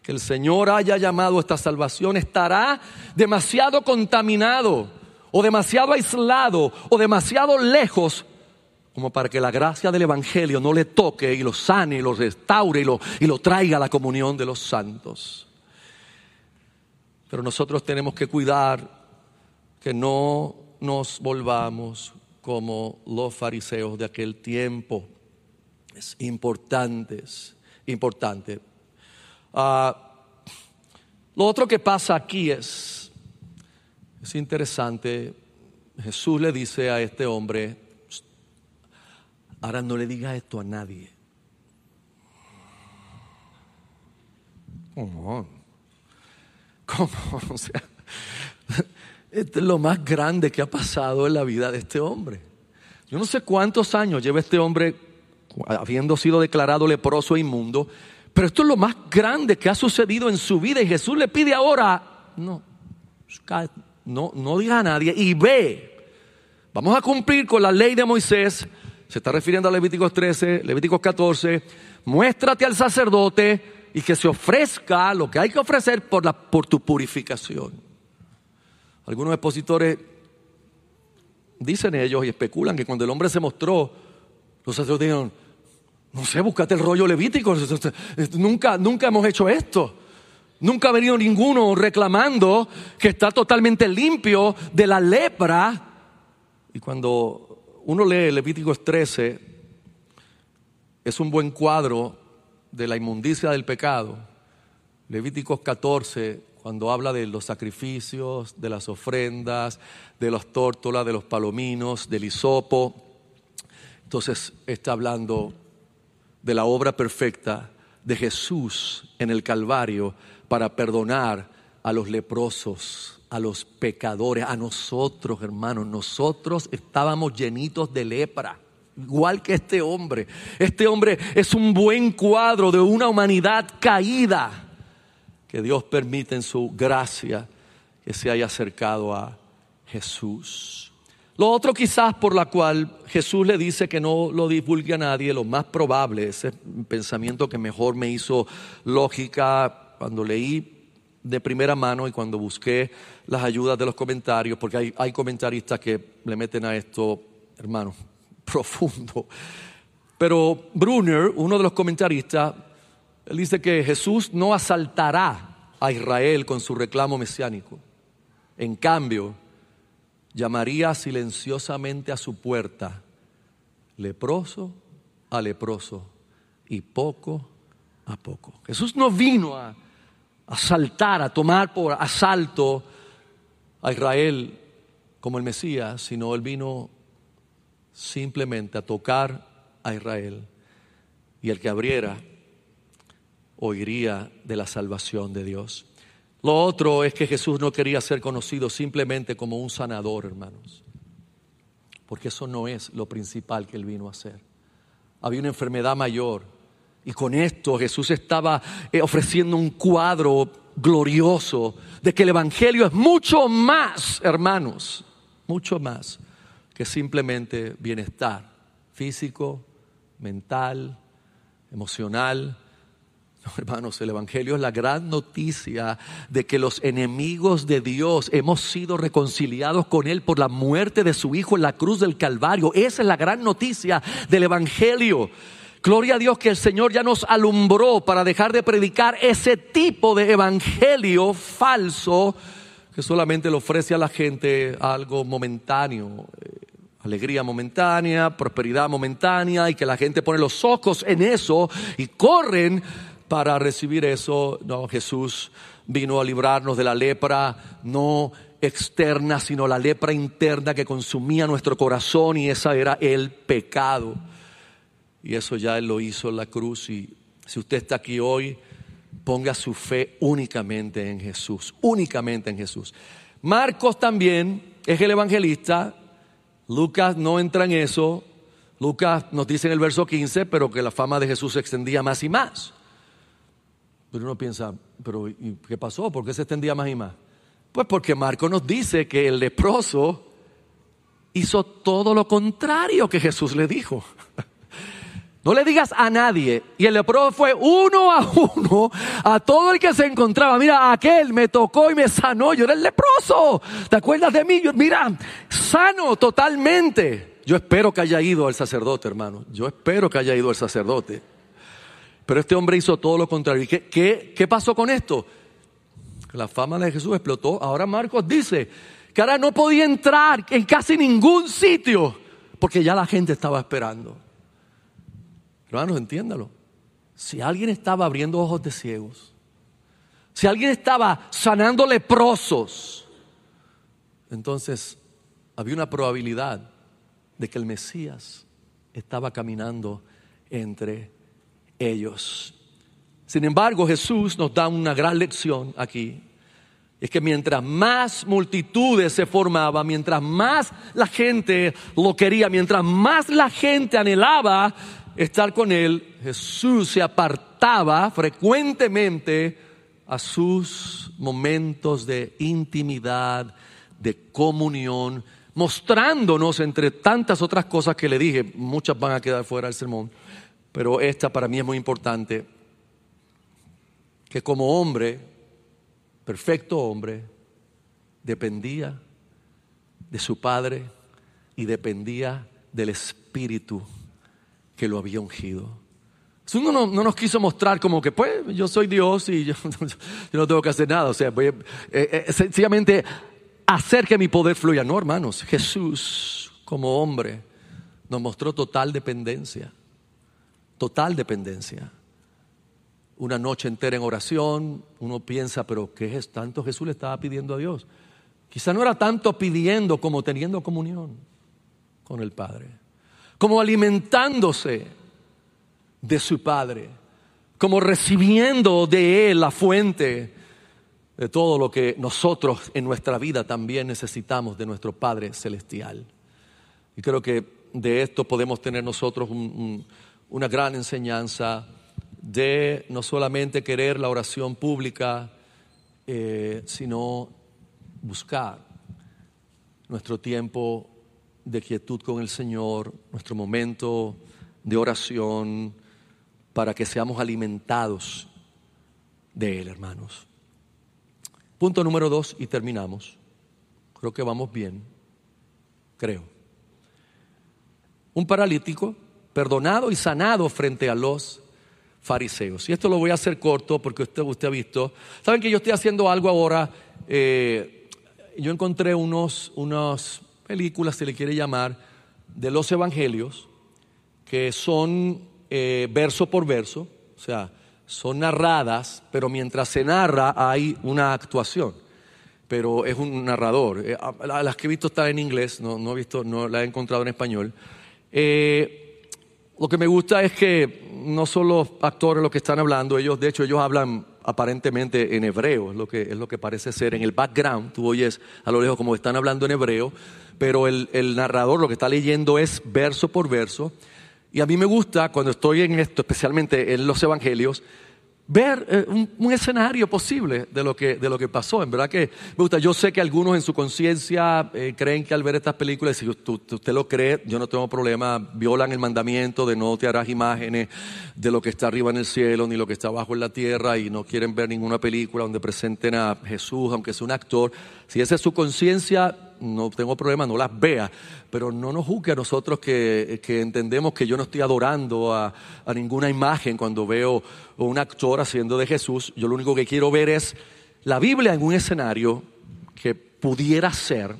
que el Señor haya llamado a esta salvación estará demasiado contaminado o demasiado aislado o demasiado lejos como para que la gracia del Evangelio no le toque y lo sane y lo restaure y lo, y lo traiga a la comunión de los santos. Pero nosotros tenemos que cuidar que no nos volvamos como los fariseos de aquel tiempo. Es importante. Ah, lo otro que pasa aquí es, es interesante, Jesús le dice a este hombre, Ahora no le diga esto a nadie. ¿Cómo? ¿Cómo? [LAUGHS] O sea, es lo más grande que ha pasado en la vida de este hombre. Yo no sé cuántos años lleva este hombre habiendo sido declarado leproso e inmundo, pero esto es lo más grande que ha sucedido en su vida y Jesús le pide ahora, no, no, no diga a nadie y ve, vamos a cumplir con la ley de Moisés, se está refiriendo a Levíticos 13, Levíticos 14, muéstrate al sacerdote y que se ofrezca lo que hay que ofrecer por, la, por tu purificación. Algunos expositores dicen ellos y especulan que cuando el hombre se mostró, los sacerdotes dijeron, no sé, búscate el rollo levítico, nunca, nunca hemos hecho esto. Nunca ha venido ninguno reclamando que está totalmente limpio de la lepra. Y cuando uno lee Levíticos 13, es un buen cuadro de la inmundicia del pecado. Levíticos 14, cuando habla de los sacrificios, de las ofrendas, de los tórtolas, de los palominos, del hisopo. Entonces está hablando de la obra perfecta de Jesús en el Calvario para perdonar a los leprosos a los pecadores, a nosotros, hermanos. Nosotros estábamos llenitos de lepra, igual que este hombre. Este hombre es un buen cuadro de una humanidad caída que Dios permite en su gracia que se haya acercado a Jesús. Lo otro quizás por la cual Jesús le dice que no lo divulgue a nadie, lo más probable, ese pensamiento que mejor me hizo lógica cuando leí de primera mano y cuando busqué las ayudas de los comentarios, porque hay, hay comentaristas que le meten a esto hermano, [LAUGHS] profundo. Pero Brunner, uno de los comentaristas, él dice que Jesús no asaltará a Israel con su reclamo mesiánico. En cambio, llamaría silenciosamente a su puerta, leproso a leproso y poco a poco. Jesús no vino a asaltar, a tomar por asalto a Israel como el Mesías, sino él vino simplemente a tocar a Israel y el que abriera oiría de la salvación de Dios. Lo otro es que Jesús no quería ser conocido simplemente como un sanador, hermanos, porque eso no es lo principal que él vino a hacer. Había una enfermedad mayor y con esto Jesús estaba eh, ofreciendo un cuadro glorioso de que el Evangelio es mucho más, hermanos, mucho más que simplemente bienestar físico, mental, emocional. Hermanos, el Evangelio es la gran noticia de que los enemigos de Dios hemos sido reconciliados con Él por la muerte de su Hijo en la cruz del Calvario. Esa es la gran noticia del Evangelio. Gloria a Dios que el Señor ya nos alumbró para dejar de predicar ese tipo de evangelio falso que solamente le ofrece a la gente algo momentáneo, eh, alegría momentánea, prosperidad momentánea y que la gente pone los ojos en eso y corren para recibir eso. No, Jesús vino a librarnos de la lepra, no externa, sino la lepra interna que consumía nuestro corazón y esa era el pecado. Y eso ya Él lo hizo en la cruz. Y si usted está aquí hoy, ponga su fe únicamente en Jesús, únicamente en Jesús. Marcos también es el evangelista. Lucas no entra en eso. Lucas nos dice en el verso 15, pero que la fama de Jesús se extendía más y más. Pero uno piensa, pero ¿qué pasó? ¿Por qué se extendía más y más? Pues porque Marcos nos dice que el leproso hizo todo lo contrario que Jesús le dijo. [LAUGHS] No le digas a nadie. Y el leproso fue uno a uno a todo el que se encontraba. Mira, aquel me tocó y me sanó. Yo era el leproso. ¿Te acuerdas de mí? mira, sano totalmente. Yo espero que haya ido al sacerdote, hermano. Yo espero que haya ido al sacerdote. Pero este hombre hizo todo lo contrario. ¿Y qué, pasó con esto? La fama de Jesús explotó. Ahora Marcos dice que ahora no podía entrar en casi ningún sitio porque ya la gente estaba esperando. Hermanos, entiéndalo. Si alguien estaba abriendo ojos de ciegos, si alguien estaba sanando leprosos, entonces había una probabilidad de que el Mesías estaba caminando entre ellos. Sin embargo, Jesús nos da una gran lección aquí. Es que mientras más multitudes se formaban, mientras más la gente lo quería, mientras más la gente anhelaba estar con Él, Jesús se apartaba frecuentemente a sus momentos de intimidad, de comunión, mostrándonos entre tantas otras cosas que le dije, muchas van a quedar fuera del sermón, pero esta para mí es muy importante, que como hombre, perfecto hombre, dependía de su Padre y dependía del Espíritu que lo había ungido. Uno no, nos quiso mostrar como que, pues, yo soy Dios y yo, [LAUGHS] no tengo que hacer nada. O sea, voy eh, eh, sencillamente hacer que mi poder fluya. No, hermanos, Jesús como hombre nos mostró total dependencia. Total dependencia. Una noche entera en oración, uno piensa, pero ¿qué es tanto Jesús le estaba pidiendo a Dios? Quizá no era tanto pidiendo como teniendo comunión con el Padre como alimentándose de su Padre, como recibiendo de Él la fuente de todo lo que nosotros en nuestra vida también necesitamos de nuestro Padre Celestial. Y creo que de esto podemos tener nosotros una gran enseñanza de no solamente querer la oración pública, eh, sino buscar nuestro tiempo de quietud con el Señor, nuestro momento de oración, para que seamos alimentados de Él, hermanos. Punto número dos y terminamos. Creo que vamos bien, creo. un paralítico perdonado y sanado frente a los fariseos. Y esto lo voy a hacer corto porque usted, usted ha visto. Saben que yo estoy haciendo algo ahora. eh, yo encontré unos, unas películas, se le quiere llamar, de los evangelios, que son eh, verso por verso, o sea, son narradas, pero mientras se narra hay una actuación. Pero es un narrador. Eh, las que he visto están en inglés, no, no he visto, no he encontrado en español. Eh, lo que me gusta es que no son los actores los que están hablando, ellos, de hecho, ellos hablan aparentemente en hebreo, es lo que, es lo que parece ser. En el background, tú oyes a lo lejos como están hablando en hebreo, pero el, el narrador lo que está leyendo es verso por verso. Y a mí me gusta cuando estoy en esto, especialmente en los evangelios, ver eh, un, escenario posible de lo, que, de lo que pasó. En verdad que me gusta. Yo sé que algunos en su conciencia eh, creen que al ver estas películas, si usted, usted lo cree, yo no tengo problema, violan el mandamiento de no te harás imágenes de lo que está arriba en el cielo ni lo que está abajo en la tierra y no quieren ver ninguna película donde presenten a Jesús, aunque sea un actor. Si esa es su conciencia, no tengo problema, no las vea, pero no nos juzgue a nosotros que, entendemos que yo no estoy adorando a, a ninguna imagen cuando veo un actor haciendo de Jesús. Yo lo único que quiero ver es la Biblia en un escenario que pudiera ser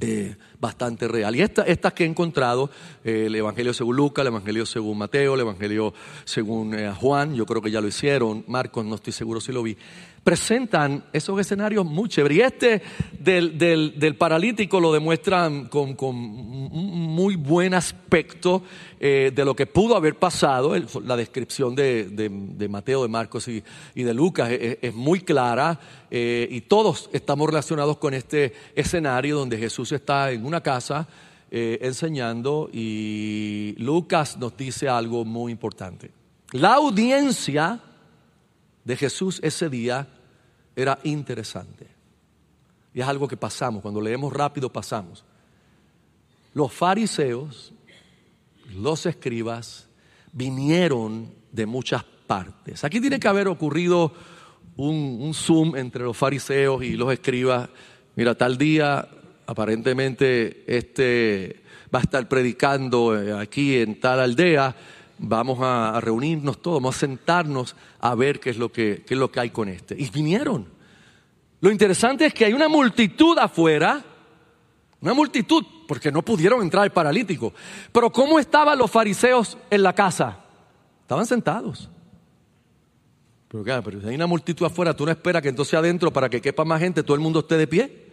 eh, bastante real. Y esta- estas que he encontrado, eh, el Evangelio según Lucas, el Evangelio según Mateo, el Evangelio según eh, Juan, yo creo que ya lo hicieron, Marcos no estoy seguro si lo vi, presentan esos escenarios muy chéveres. Y este del, del- paralítico lo demuestran con, con muy buen aspecto eh, de lo que pudo haber pasado. La descripción de, de- Mateo, de Marcos y, y de Lucas es, es muy clara eh, y todos estamos relacionados con este escenario donde Jesús está en una casa eh, enseñando y Lucas nos dice algo muy importante. La audiencia de Jesús ese día era interesante. Y es algo que pasamos, cuando leemos rápido pasamos. Los fariseos, los escribas, vinieron de muchas partes. Aquí tiene que haber ocurrido un, zoom entre los fariseos y los escribas. Mira, tal día aparentemente este va a estar predicando eh, aquí en tal aldea. Vamos a, reunirnos todos, vamos a sentarnos a ver qué es lo que, qué es lo que hay con este. Y vinieron. Lo interesante es que hay una multitud afuera, una multitud, porque no pudieron entrar el paralítico. Pero ¿cómo estaban los fariseos en la casa? Estaban sentados. Pero claro, pero si hay una multitud afuera, tú no esperas que entonces adentro, para que quepa más gente, todo el mundo esté de pie.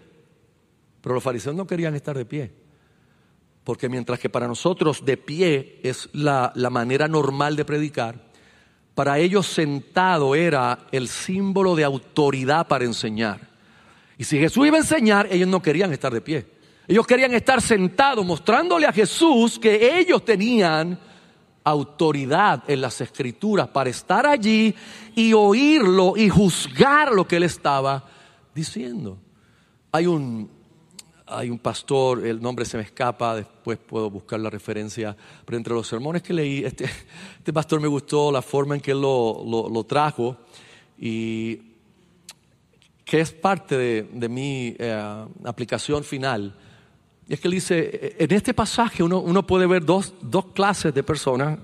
Pero los fariseos no querían estar de pie. Porque mientras que para nosotros de pie es la, la manera normal de predicar, para ellos sentado era el símbolo de autoridad para enseñar. Y si Jesús iba a enseñar, ellos no querían estar de pie. Ellos querían estar sentados mostrándole a Jesús que ellos tenían autoridad en las escrituras para estar allí y oírlo y juzgar lo que él estaba diciendo. Hay un, hay un pastor, el nombre se me escapa, después puedo buscar la referencia, pero entre los sermones que leí, este, [LAUGHS] este pastor me gustó la forma en que él lo, lo- lo trajo y que es parte de, de mi eh, aplicación final. Y es que él dice, en este pasaje uno, uno puede ver dos, dos clases de personas,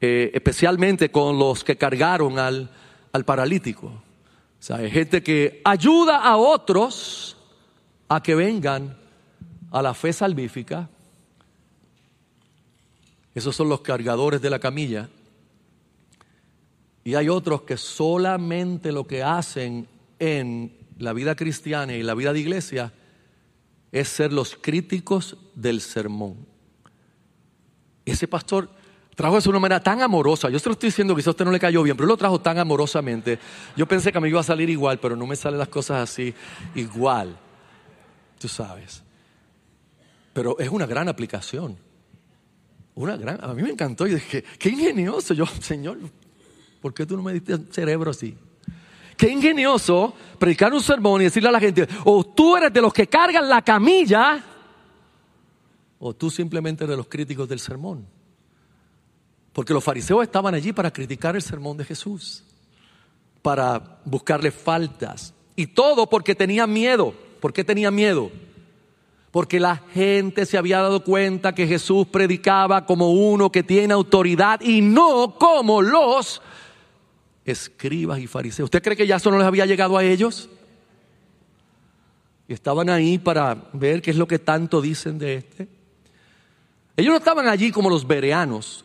eh, especialmente con los que cargaron al, al paralítico. O sea, hay gente que ayuda a otros a que vengan a la fe salvífica. Esos son los cargadores de la camilla. Y hay otros que solamente lo que hacen en la vida cristiana y la vida de iglesia es ser los críticos del sermón. Ese pastor trajo eso de una manera tan amorosa. Yo se lo estoy diciendo, quizás a usted no le cayó bien, pero él lo trajo tan amorosamente. Yo pensé que me iba a salir igual, pero no me salen las cosas así igual. Tú sabes. Pero es una gran aplicación. Una gran, a mí me encantó y dije, qué ingenioso. Yo, [LAUGHS] Señor, ¿por qué tú no me diste cerebro así? Qué ingenioso predicar un sermón y decirle a la gente, o tú eres de los que cargan la camilla, o tú simplemente eres de los críticos del sermón. Porque los fariseos estaban allí para criticar el sermón de Jesús, para buscarle faltas. Y todo porque tenían miedo. ¿Por qué tenían miedo? porque la gente se había dado cuenta que Jesús predicaba como uno que tiene autoridad y no como los escribas y fariseos. ¿Usted cree que ya eso no les había llegado a ellos? Y estaban ahí para ver qué es lo que tanto dicen de este. Ellos no estaban allí como los bereanos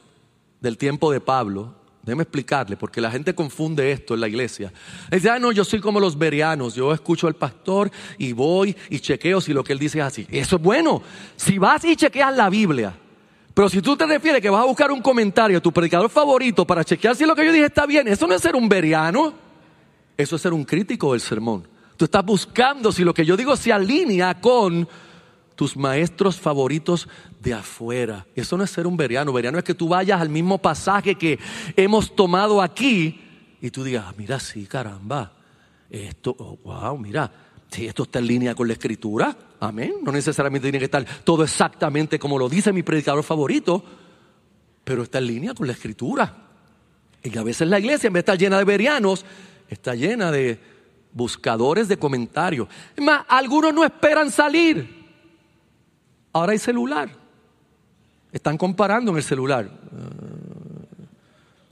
del tiempo de Pablo, Déjeme explicarle, porque la gente confunde esto en la iglesia. Dice, ah, no, yo soy como los berianos, yo escucho al pastor y voy y chequeo si lo que él dice es así. Eso es bueno. Si vas y chequeas la Biblia, pero si tú te refieres que vas a buscar un comentario a tu predicador favorito para chequear si lo que yo dije está bien, eso no es ser un beriano, eso es ser un crítico del sermón. Tú estás buscando si lo que yo digo se alinea con tus maestros favoritos de afuera. Eso no es ser un veriano. Veriano es que tú vayas al mismo pasaje que hemos tomado aquí y tú digas, ah, mira, sí, caramba, esto, oh, wow, mira, si esto está en línea con la escritura, amén. No necesariamente tiene que estar todo exactamente como lo dice mi predicador favorito, pero está en línea con la escritura. Y a veces la iglesia, en vez de estar llena de verianos, está llena de buscadores de comentarios. Es más, algunos no esperan salir. Ahora hay celular. Están comparando en el celular. Uh,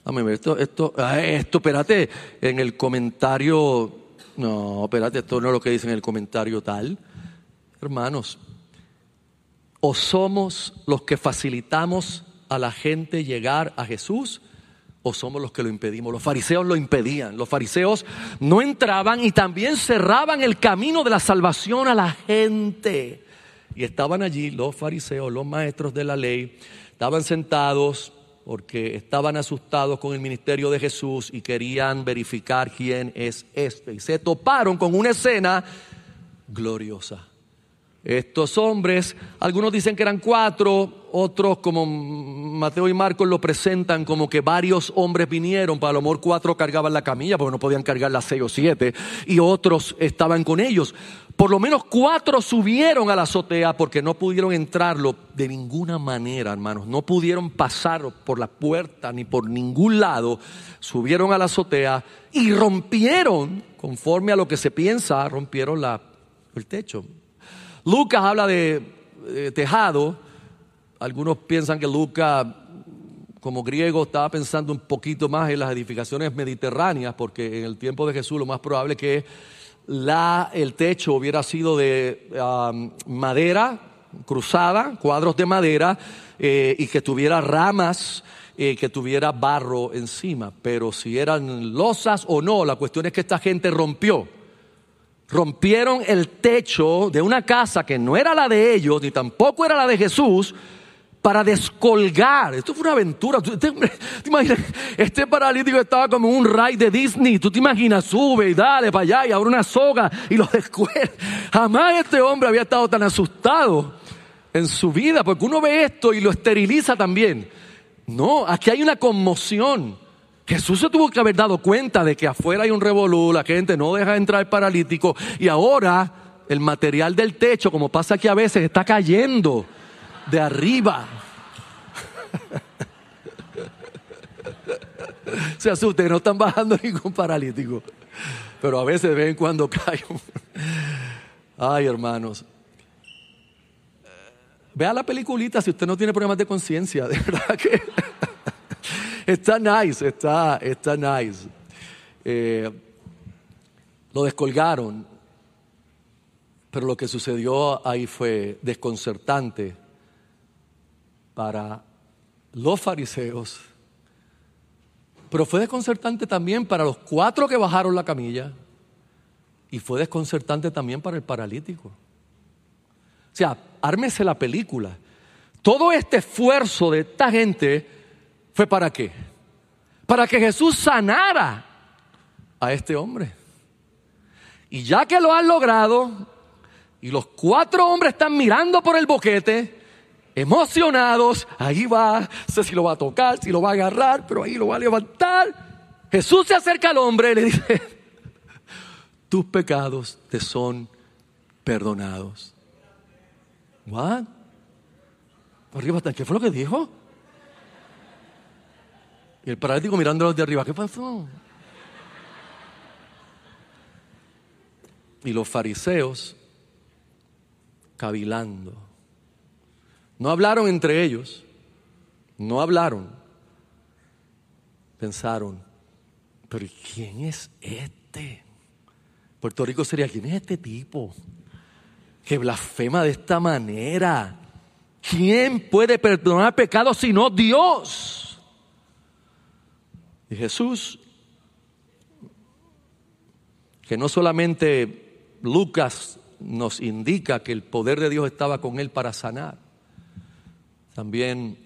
dame esto, esto, ah, esto, espérate, en el comentario, no, espérate, esto no es lo que dice en el comentario tal. Hermanos, o somos los que facilitamos a la gente llegar a Jesús, o somos los que lo impedimos. Los fariseos lo impedían. Los fariseos no entraban y también cerraban el camino de la salvación a la gente. Y estaban allí los fariseos, los maestros de la ley, estaban sentados porque estaban asustados con el ministerio de Jesús y querían verificar quién es este. Y se toparon con una escena gloriosa. Estos hombres, algunos dicen que eran cuatro, otros como Mateo y Marcos lo presentan como que varios hombres vinieron, para lo mejor cuatro cargaban la camilla porque no podían cargar las seis o siete, y otros estaban con ellos. Por lo menos cuatro subieron a la azotea porque no pudieron entrarlo de ninguna manera, hermanos. No pudieron pasar por la puerta ni por ningún lado. Subieron a la azotea y rompieron, conforme a lo que se piensa, rompieron la, el techo. Lucas habla de, tejado. Algunos piensan que Lucas, como griego, estaba pensando un poquito más en las edificaciones mediterráneas, porque en el tiempo de Jesús lo más probable que la, el techo hubiera sido de madera cruzada, cuadros de madera, eh, y que tuviera ramas, eh, que tuviera barro encima. Pero si eran losas o no, la cuestión es que esta gente rompió rompieron el techo de una casa que no era la de ellos, ni tampoco era la de Jesús, para descolgar. Esto fue una aventura. [LAUGHS] te, imaginas? Este paralítico estaba como un ride de Disney. Tú te imaginas, sube y dale para allá y abre una soga y lo [LAUGHS] descuelga. Jamás este hombre había estado tan asustado en su vida, porque uno ve esto y lo esteriliza también. No, aquí hay una conmoción. Jesús se tuvo que haber dado cuenta de que afuera hay un revolú, la gente no deja entrar el paralítico y ahora el material del techo, como pasa aquí a veces, está cayendo de arriba. Se asusten, no están bajando ningún paralítico, pero a veces ven cuando cae. Ay, hermanos. Vea la peliculita si usted no tiene problemas de conciencia, de verdad que [LAUGHS] está nice, está, está nice. Eh, lo descolgaron, pero lo que sucedió ahí fue desconcertante para los fariseos, pero fue desconcertante también para los cuatro que bajaron la camilla y fue desconcertante también para el paralítico. O sea, ármese la película. Todo este esfuerzo de esta gente ¿Fue para qué? Para que Jesús sanara a este hombre. Y ya que lo han logrado, y los cuatro hombres están mirando por el boquete, emocionados, ahí va, no sé si lo va a tocar, si lo va a agarrar, pero ahí lo va a levantar. Jesús se acerca al hombre y le dice, [LAUGHS] tus pecados te son perdonados. ¿What? ¿Qué fue lo que dijo? Y el paralítico mirándolos de arriba, ¿qué pasó? Y los fariseos cavilando. No hablaron entre ellos, no hablaron. Pensaron, pero ¿quién es este? Puerto Rico sería, ¿quién es este tipo? Que blasfema de esta manera. ¿Quién puede perdonar pecados sino Dios? Y Jesús, que no solamente Lucas nos indica que el poder de Dios estaba con él para sanar, también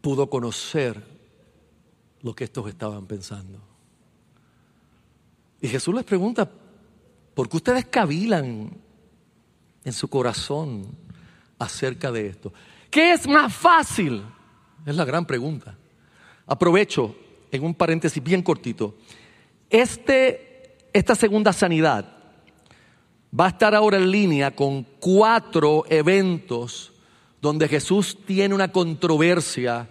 pudo conocer lo que estos estaban pensando. Y Jesús les pregunta, ¿por qué ustedes cavilan en su corazón acerca de esto? ¿Qué es más fácil? Es la gran pregunta. Aprovecho en un paréntesis bien cortito. Este, esta segunda sanidad va a estar ahora en línea con cuatro eventos donde Jesús tiene una controversia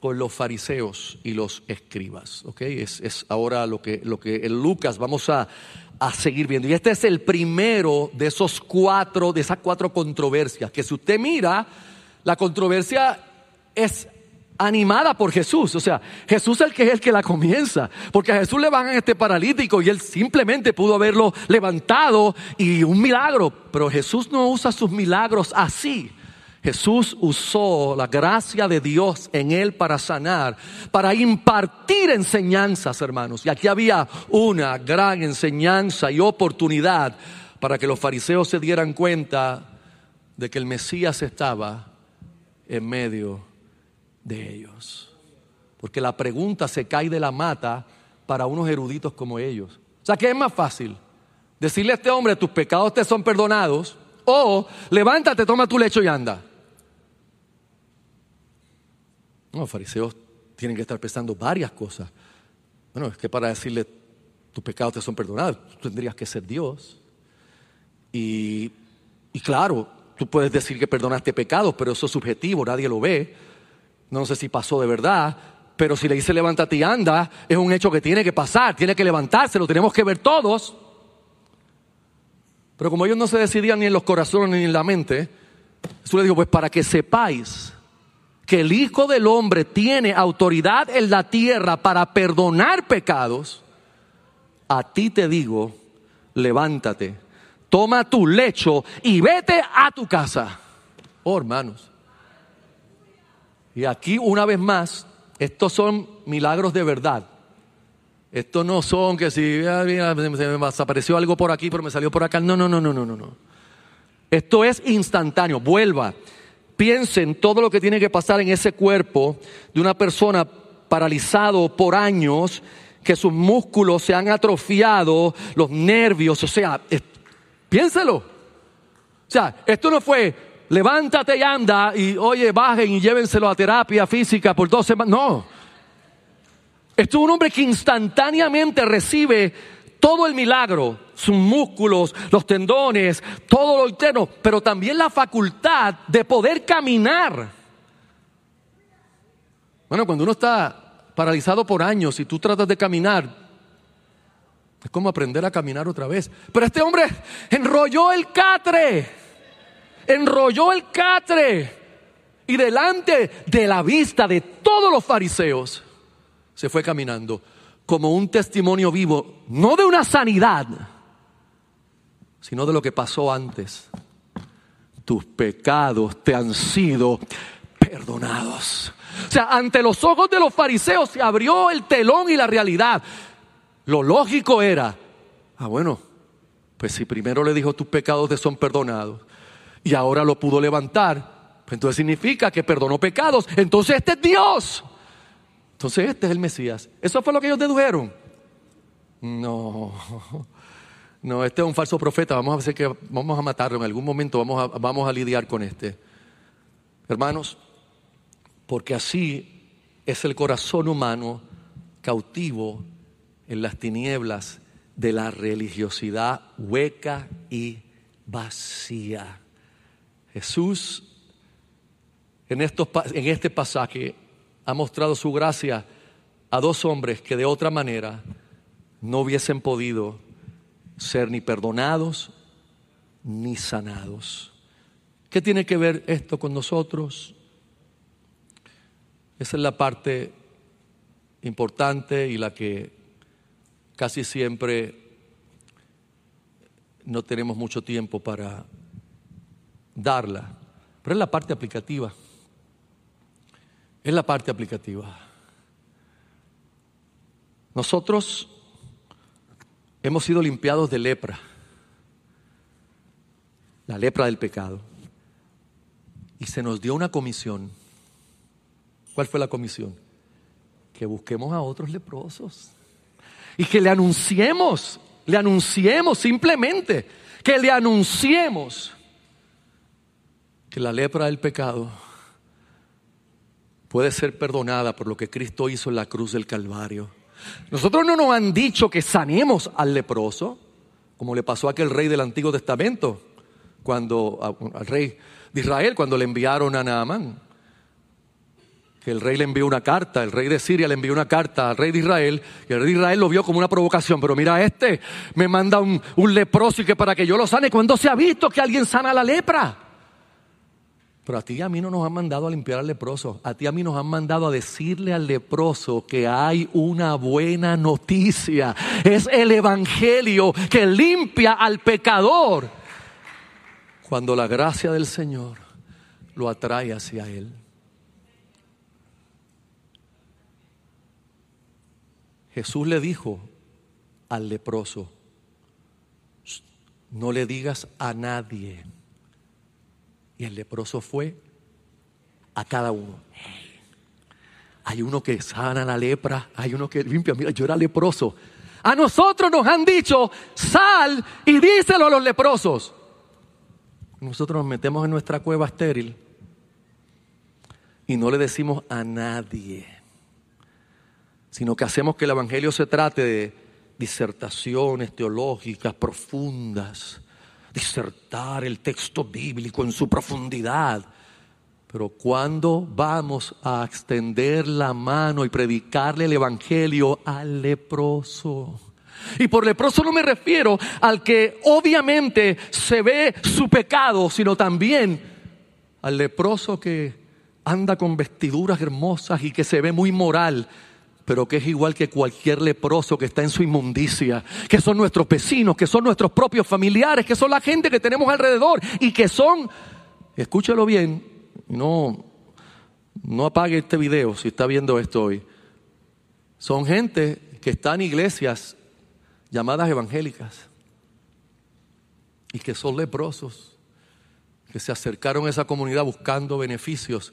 con los fariseos y los escribas. ¿okay? Es, ahora lo que, lo que en Lucas vamos a, a seguir viendo. Y este es el primero de esos cuatro, de esas cuatro controversias, que si usted mira, la controversia es animada por Jesús. O sea, Jesús es el que es el que la comienza. Porque a Jesús le van a este paralítico y él simplemente pudo haberlo levantado y un milagro. Pero Jesús no usa sus milagros así. Jesús usó la gracia de Dios en él para sanar, para impartir enseñanzas, hermanos. Y aquí había una gran enseñanza y oportunidad para que los fariseos se dieran cuenta de que el Mesías estaba en medio de ellos. Porque la pregunta se cae de la mata para unos eruditos como ellos. O sea, ¿qué es más fácil? Decirle a este hombre, tus pecados te son perdonados, o levántate, toma tu lecho y anda. No, los fariseos tienen que estar pensando varias cosas. Bueno, es que para decirle tus pecados te son perdonados, tú tendrías que ser Dios. Y, y claro, tú puedes decir que perdonaste pecados, pero eso es subjetivo, nadie lo ve. No sé si pasó de verdad, pero si le dice levántate y anda, es un hecho que tiene que pasar, tiene que levantarse, lo tenemos que ver todos. Pero como ellos no se decidían ni en los corazones ni en la mente, Jesús le dijo, pues para que sepáis que el Hijo del Hombre tiene autoridad en la tierra para perdonar pecados, a ti te digo, levántate, toma tu lecho y vete a tu casa. Oh, hermanos. Y aquí una vez más, estos son milagros de verdad. Estos no son que si me desapareció algo por aquí, pero me salió por acá. No, no, no, no, no, no. Esto es instantáneo. Vuelva piensen todo lo que tiene que pasar en ese cuerpo de una persona paralizado por años, que sus músculos se han atrofiado, los nervios, o sea, piénselo. O sea, esto no fue levántate y anda y oye, bajen y llévenselo a terapia física por dos semanas. No. Esto es un hombre que instantáneamente recibe todo el milagro, sus músculos, los tendones, todo lo interno, pero también la facultad de poder caminar. Bueno, cuando uno está paralizado por años y tú tratas de caminar, es como aprender a caminar otra vez. Pero este hombre enrolló el catre, enrolló el catre y delante de la vista de todos los fariseos se fue caminando como un testimonio vivo, no de una sanidad, sino de lo que pasó antes. Tus pecados te han sido perdonados. O sea, ante los ojos de los fariseos se abrió el telón y la realidad. Lo lógico era, ah, bueno, pues si primero le dijo tus pecados te son perdonados y ahora lo pudo levantar, pues entonces significa que perdonó pecados. Entonces este es Dios. Entonces este es el Mesías. ¿Eso fue lo que ellos dedujeron? No, no, este es un falso profeta. Vamos a hacer que vamos a matarlo en algún momento. Vamos a, vamos a lidiar con este. Hermanos, porque así es el corazón humano cautivo en las tinieblas de la religiosidad hueca y vacía. Jesús en, estos, en este pasaje ha mostrado su gracia a dos hombres que de otra manera no hubiesen podido ser ni perdonados ni sanados. ¿Qué tiene que ver esto con nosotros? Esa es la parte importante y la que casi siempre no tenemos mucho tiempo para darla, pero es la parte aplicativa. Es la parte aplicativa. Nosotros hemos sido limpiados de lepra, la lepra del pecado, y se nos dio una comisión. ¿Cuál fue la comisión? Que busquemos a otros leprosos y que le anunciemos, le anunciemos simplemente, que le anunciemos que la lepra del pecado puede ser perdonada por lo que Cristo hizo en la cruz del Calvario. Nosotros no nos han dicho que sanemos al leproso, como le pasó a aquel rey del Antiguo Testamento, cuando al rey de Israel, cuando le enviaron a Naamán que el rey le envió una carta, el rey de Siria le envió una carta al rey de Israel, y el rey de Israel lo vio como una provocación, pero mira este, me manda un, leproso y que para que yo lo sane, ¿cuándo se ha visto que alguien sana la lepra? Pero a ti y a mí no nos han mandado a limpiar al leproso, a ti y a mí nos han mandado a decirle al leproso que hay una buena noticia, es el Evangelio que limpia al pecador, cuando la gracia del Señor lo atrae hacia Él. Jesús le dijo al leproso, no le digas a nadie. Y el leproso fue a cada uno. Hay uno que sana la lepra, hay uno que limpia. Mira, yo era leproso. A nosotros nos han dicho, sal y díselo a los leprosos. Nosotros nos metemos en nuestra cueva estéril y no le decimos a nadie sino que hacemos que el Evangelio se trate de disertaciones teológicas profundas, disertar el texto bíblico en su profundidad. Pero cuando vamos a extender la mano y predicarle el Evangelio al leproso? Y por leproso no me refiero al que obviamente se ve su pecado, sino también al leproso que anda con vestiduras hermosas y que se ve muy moral, pero que es igual que cualquier leproso que está en su inmundicia, que son nuestros vecinos, que son nuestros propios familiares, que son la gente que tenemos alrededor y que son, escúchalo bien, no, no apague este video si está viendo esto hoy, son gente que está en iglesias llamadas evangélicas y que son leprosos, que se acercaron a esa comunidad buscando beneficios,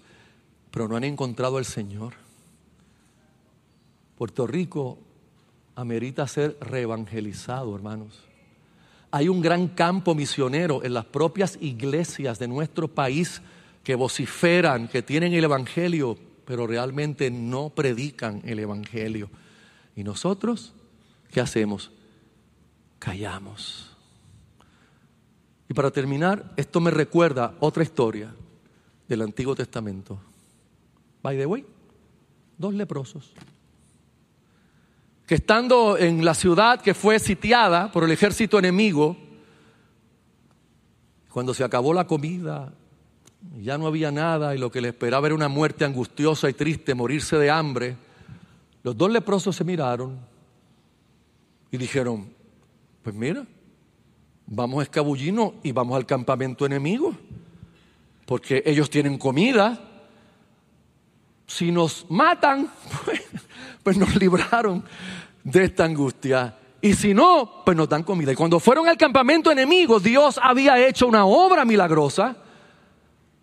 pero no han encontrado al Señor. Puerto Rico amerita ser reevangelizado, hermanos. Hay un gran campo misionero en las propias iglesias de nuestro país que vociferan, que tienen el Evangelio, pero realmente no predican el Evangelio. ¿Y nosotros qué hacemos? Callamos. Y para terminar, esto me recuerda otra historia del Antiguo Testamento. By the way, dos leprosos que estando en la ciudad que fue sitiada por el ejército enemigo, cuando se acabó la comida, ya no había nada y lo que le esperaba era una muerte angustiosa y triste, morirse de hambre, los dos leprosos se miraron y dijeron, pues mira, vamos a escabullirnos y vamos al campamento enemigo, porque ellos tienen comida. Si nos matan, [LAUGHS] pues, pues nos libraron de esta angustia. Y si no, pues nos dan comida. Y cuando fueron al campamento enemigo, Dios había hecho una obra milagrosa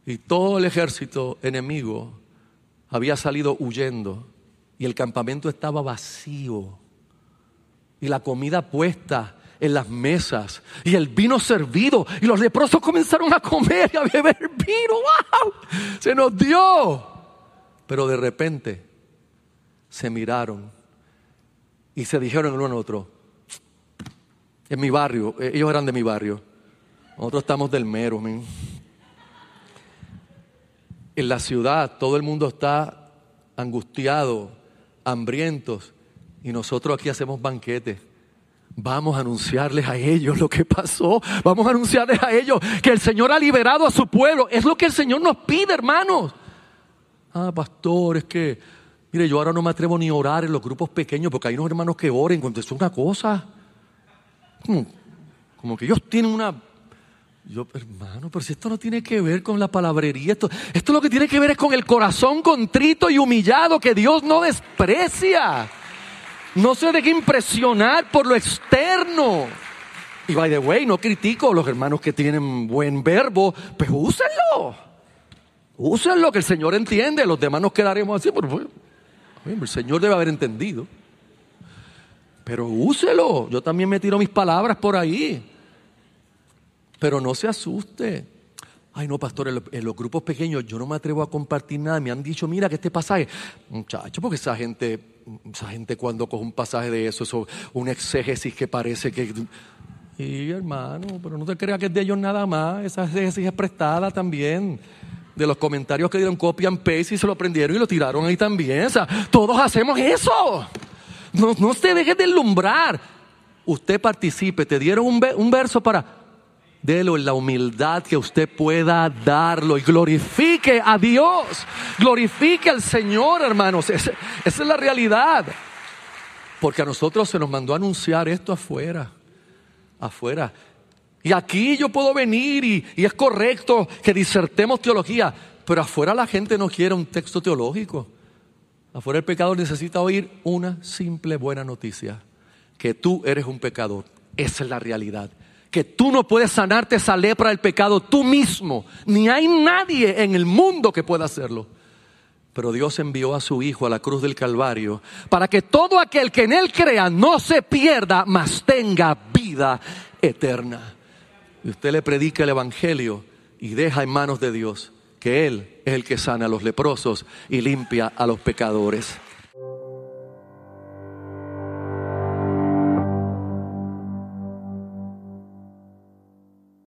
y todo el ejército enemigo había salido huyendo y el campamento estaba vacío y la comida puesta en las mesas y el vino servido y los leprosos comenzaron a comer y a beber vino. ¡Wow! Se nos dio. Pero de repente se miraron y se dijeron el uno al otro, en mi barrio, eh, ellos eran de mi barrio, nosotros estamos del mero. En la ciudad todo el mundo está angustiado, hambrientos, y nosotros aquí hacemos banquetes. Vamos a anunciarles a ellos lo que pasó. Vamos a anunciarles a ellos que el Señor ha liberado a su pueblo. Es lo que el Señor nos pide, hermanos. Ah, pastor, es que, mire, yo ahora no me atrevo ni a orar en los grupos pequeños porque hay unos hermanos que oren cuando es una cosa. Como, como que ellos tienen una yo, hermano, pero si esto no tiene que ver con la palabrería, esto, esto lo que tiene que ver es con el corazón contrito y humillado que Dios no desprecia. No se deje impresionar por lo externo. Y by the way, no critico a los hermanos que tienen buen verbo, pero úsenlo. Úsenlo, que el Señor entiende. Los demás nos quedaremos así. Pero, el Señor debe haber entendido. Pero úselo. Yo también me tiro mis palabras por ahí. Pero no se asuste. Ay, no, pastor, en los grupos pequeños yo no me atrevo a compartir nada. Me han dicho, mira que este pasaje, muchacho, porque esa gente, esa gente cuando coge un pasaje de eso, eso, un exégesis que parece que. Y hermano, pero no te creas que es de ellos nada más. Esa exégesis es prestada también. De los comentarios que dieron copia en paste y se lo prendieron y lo tiraron ahí también. Todos hacemos eso. No, no se deje deslumbrar. Usted participe. Te dieron un, un verso para Delo en la humildad que usted pueda darlo y glorifique a Dios, glorifique al Señor, hermanos. Esa, es la realidad. Porque a nosotros se nos mandó a anunciar esto afuera, afuera. Y aquí yo puedo venir y, es correcto que disertemos teología, pero afuera la gente no quiere un texto teológico. Afuera el pecador necesita oír una simple buena noticia, que tú eres un pecador. Esa es la realidad que tú no puedes sanarte esa lepra del pecado tú mismo, ni hay nadie en el mundo que pueda hacerlo. Pero Dios envió a su Hijo a la cruz del Calvario para que todo aquel que en Él crea no se pierda, mas tenga vida eterna. Y usted le predica el Evangelio y deja en manos de Dios que Él es el que sana a los leprosos y limpia a los pecadores.